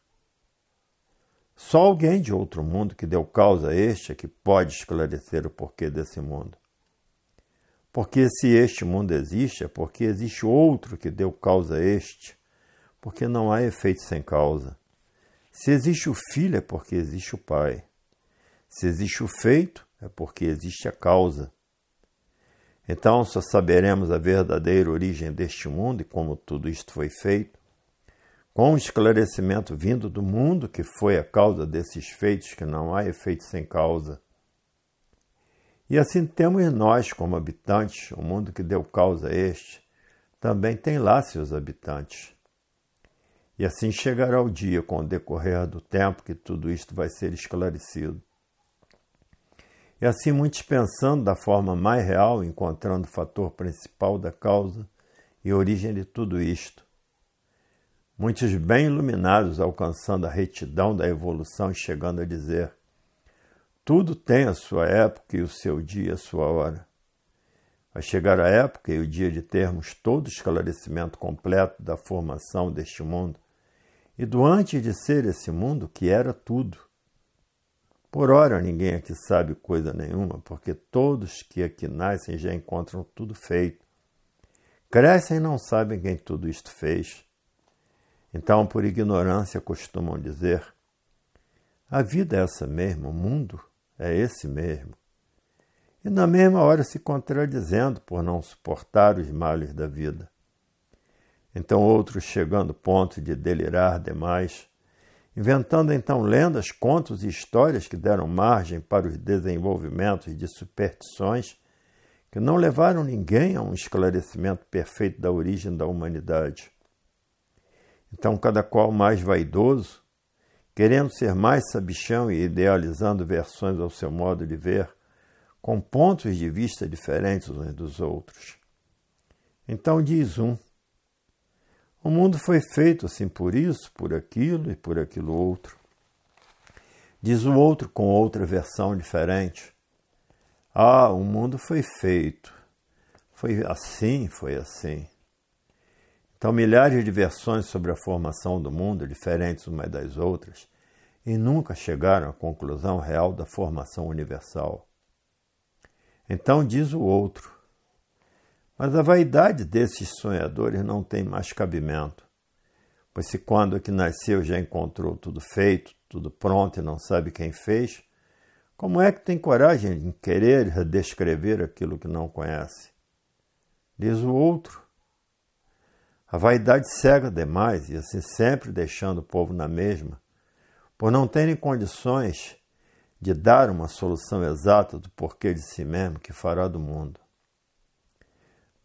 Só alguém de outro mundo que deu causa a este é que pode esclarecer o porquê desse mundo. Porque se este mundo existe, é porque existe outro que deu causa a este, porque não há efeito sem causa. Se existe o filho, é porque existe o pai. Se existe o feito, é porque existe a causa. Então só saberemos a verdadeira origem deste mundo e como tudo isto foi feito, com o esclarecimento vindo do mundo que foi a causa desses feitos, que não há efeito sem causa. E assim temos nós, como habitantes, o mundo que deu causa a este, também tem lá seus habitantes. E assim chegará o dia, com o decorrer do tempo, que tudo isto vai ser esclarecido. E assim, muitos pensando da forma mais real, encontrando o fator principal da causa e origem de tudo isto. Muitos bem iluminados alcançando a retidão da evolução e chegando a dizer: tudo tem a sua época e o seu dia, a sua hora. Vai chegar a época e o dia de termos todo o esclarecimento completo da formação deste mundo e do antes de ser esse mundo que era tudo por ora, ninguém aqui sabe coisa nenhuma, porque todos que aqui nascem já encontram tudo feito. Crescem e não sabem quem tudo isto fez. Então, por ignorância, costumam dizer: a vida é essa mesma, o mundo é esse mesmo. E na mesma hora se contradizendo por não suportar os males da vida. Então, outros chegando ao ponto de delirar demais inventando então lendas, contos e histórias que deram margem para os desenvolvimentos de superstições que não levaram ninguém a um esclarecimento perfeito da origem da humanidade. Então, cada qual mais vaidoso, querendo ser mais sabichão e idealizando versões ao seu modo de ver, com pontos de vista diferentes uns dos outros. Então diz um: o mundo foi feito assim por isso, por aquilo e por aquilo outro. Diz o outro com outra versão diferente. Ah, o mundo foi feito. Foi assim, foi assim. Então, milhares de versões sobre a formação do mundo, diferentes umas das outras, e nunca chegaram à conclusão real da formação universal. Então, diz o outro: mas a vaidade desses sonhadores não tem mais cabimento, pois se quando que nasceu já encontrou tudo feito, tudo pronto e não sabe quem fez, como é que tem coragem de querer descrever aquilo que não conhece? Diz o outro. A vaidade cega demais e assim sempre deixando o povo na mesma, por não terem condições de dar uma solução exata do porquê de si mesmo que fará do mundo.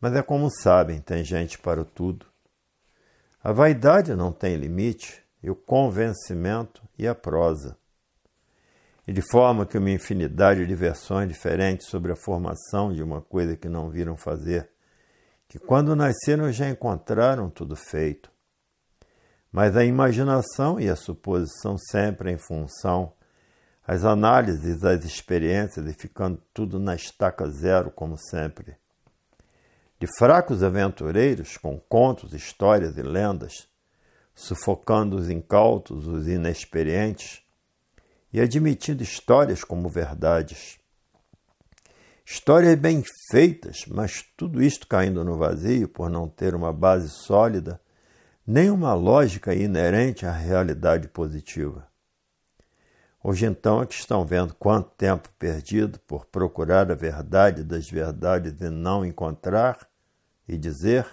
Mas é como sabem, tem gente para tudo. A vaidade não tem limite, e o convencimento e a prosa. E de forma que uma infinidade de versões diferentes sobre a formação de uma coisa que não viram fazer, que quando nasceram já encontraram tudo feito. Mas a imaginação e a suposição sempre em função, as análises, as experiências e ficando tudo na estaca zero, como sempre de fracos aventureiros com contos, histórias e lendas, sufocando os incautos, os inexperientes e admitindo histórias como verdades. Histórias bem feitas, mas tudo isto caindo no vazio por não ter uma base sólida, nem uma lógica inerente à realidade positiva. Hoje então é que estão vendo quanto tempo perdido por procurar a verdade das verdades e não encontrar, e dizer: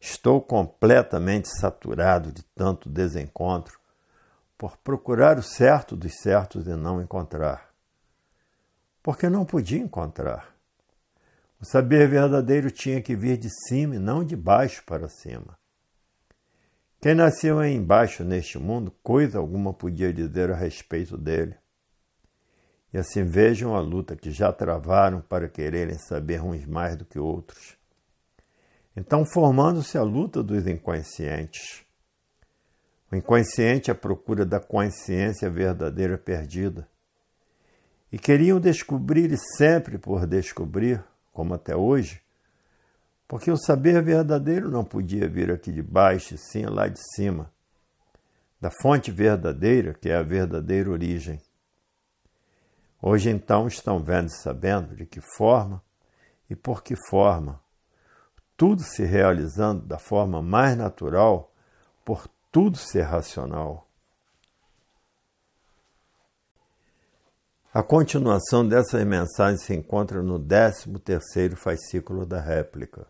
Estou completamente saturado de tanto desencontro por procurar o certo dos certos e não encontrar. Porque não podia encontrar. O saber verdadeiro tinha que vir de cima e não de baixo para cima. Quem nasceu embaixo neste mundo, coisa alguma podia dizer a respeito dele. e assim vejam a luta que já travaram para quererem saber uns mais do que outros. Então, formando-se a luta dos inconscientes. O inconsciente à procura da consciência verdadeira perdida. E queriam descobrir e sempre por descobrir, como até hoje, porque o saber verdadeiro não podia vir aqui de baixo, sim lá de cima, da fonte verdadeira, que é a verdadeira origem. Hoje então estão vendo e sabendo de que forma e por que forma, tudo se realizando da forma mais natural, por tudo ser racional. A continuação dessas mensagens se encontra no 13º fascículo da réplica.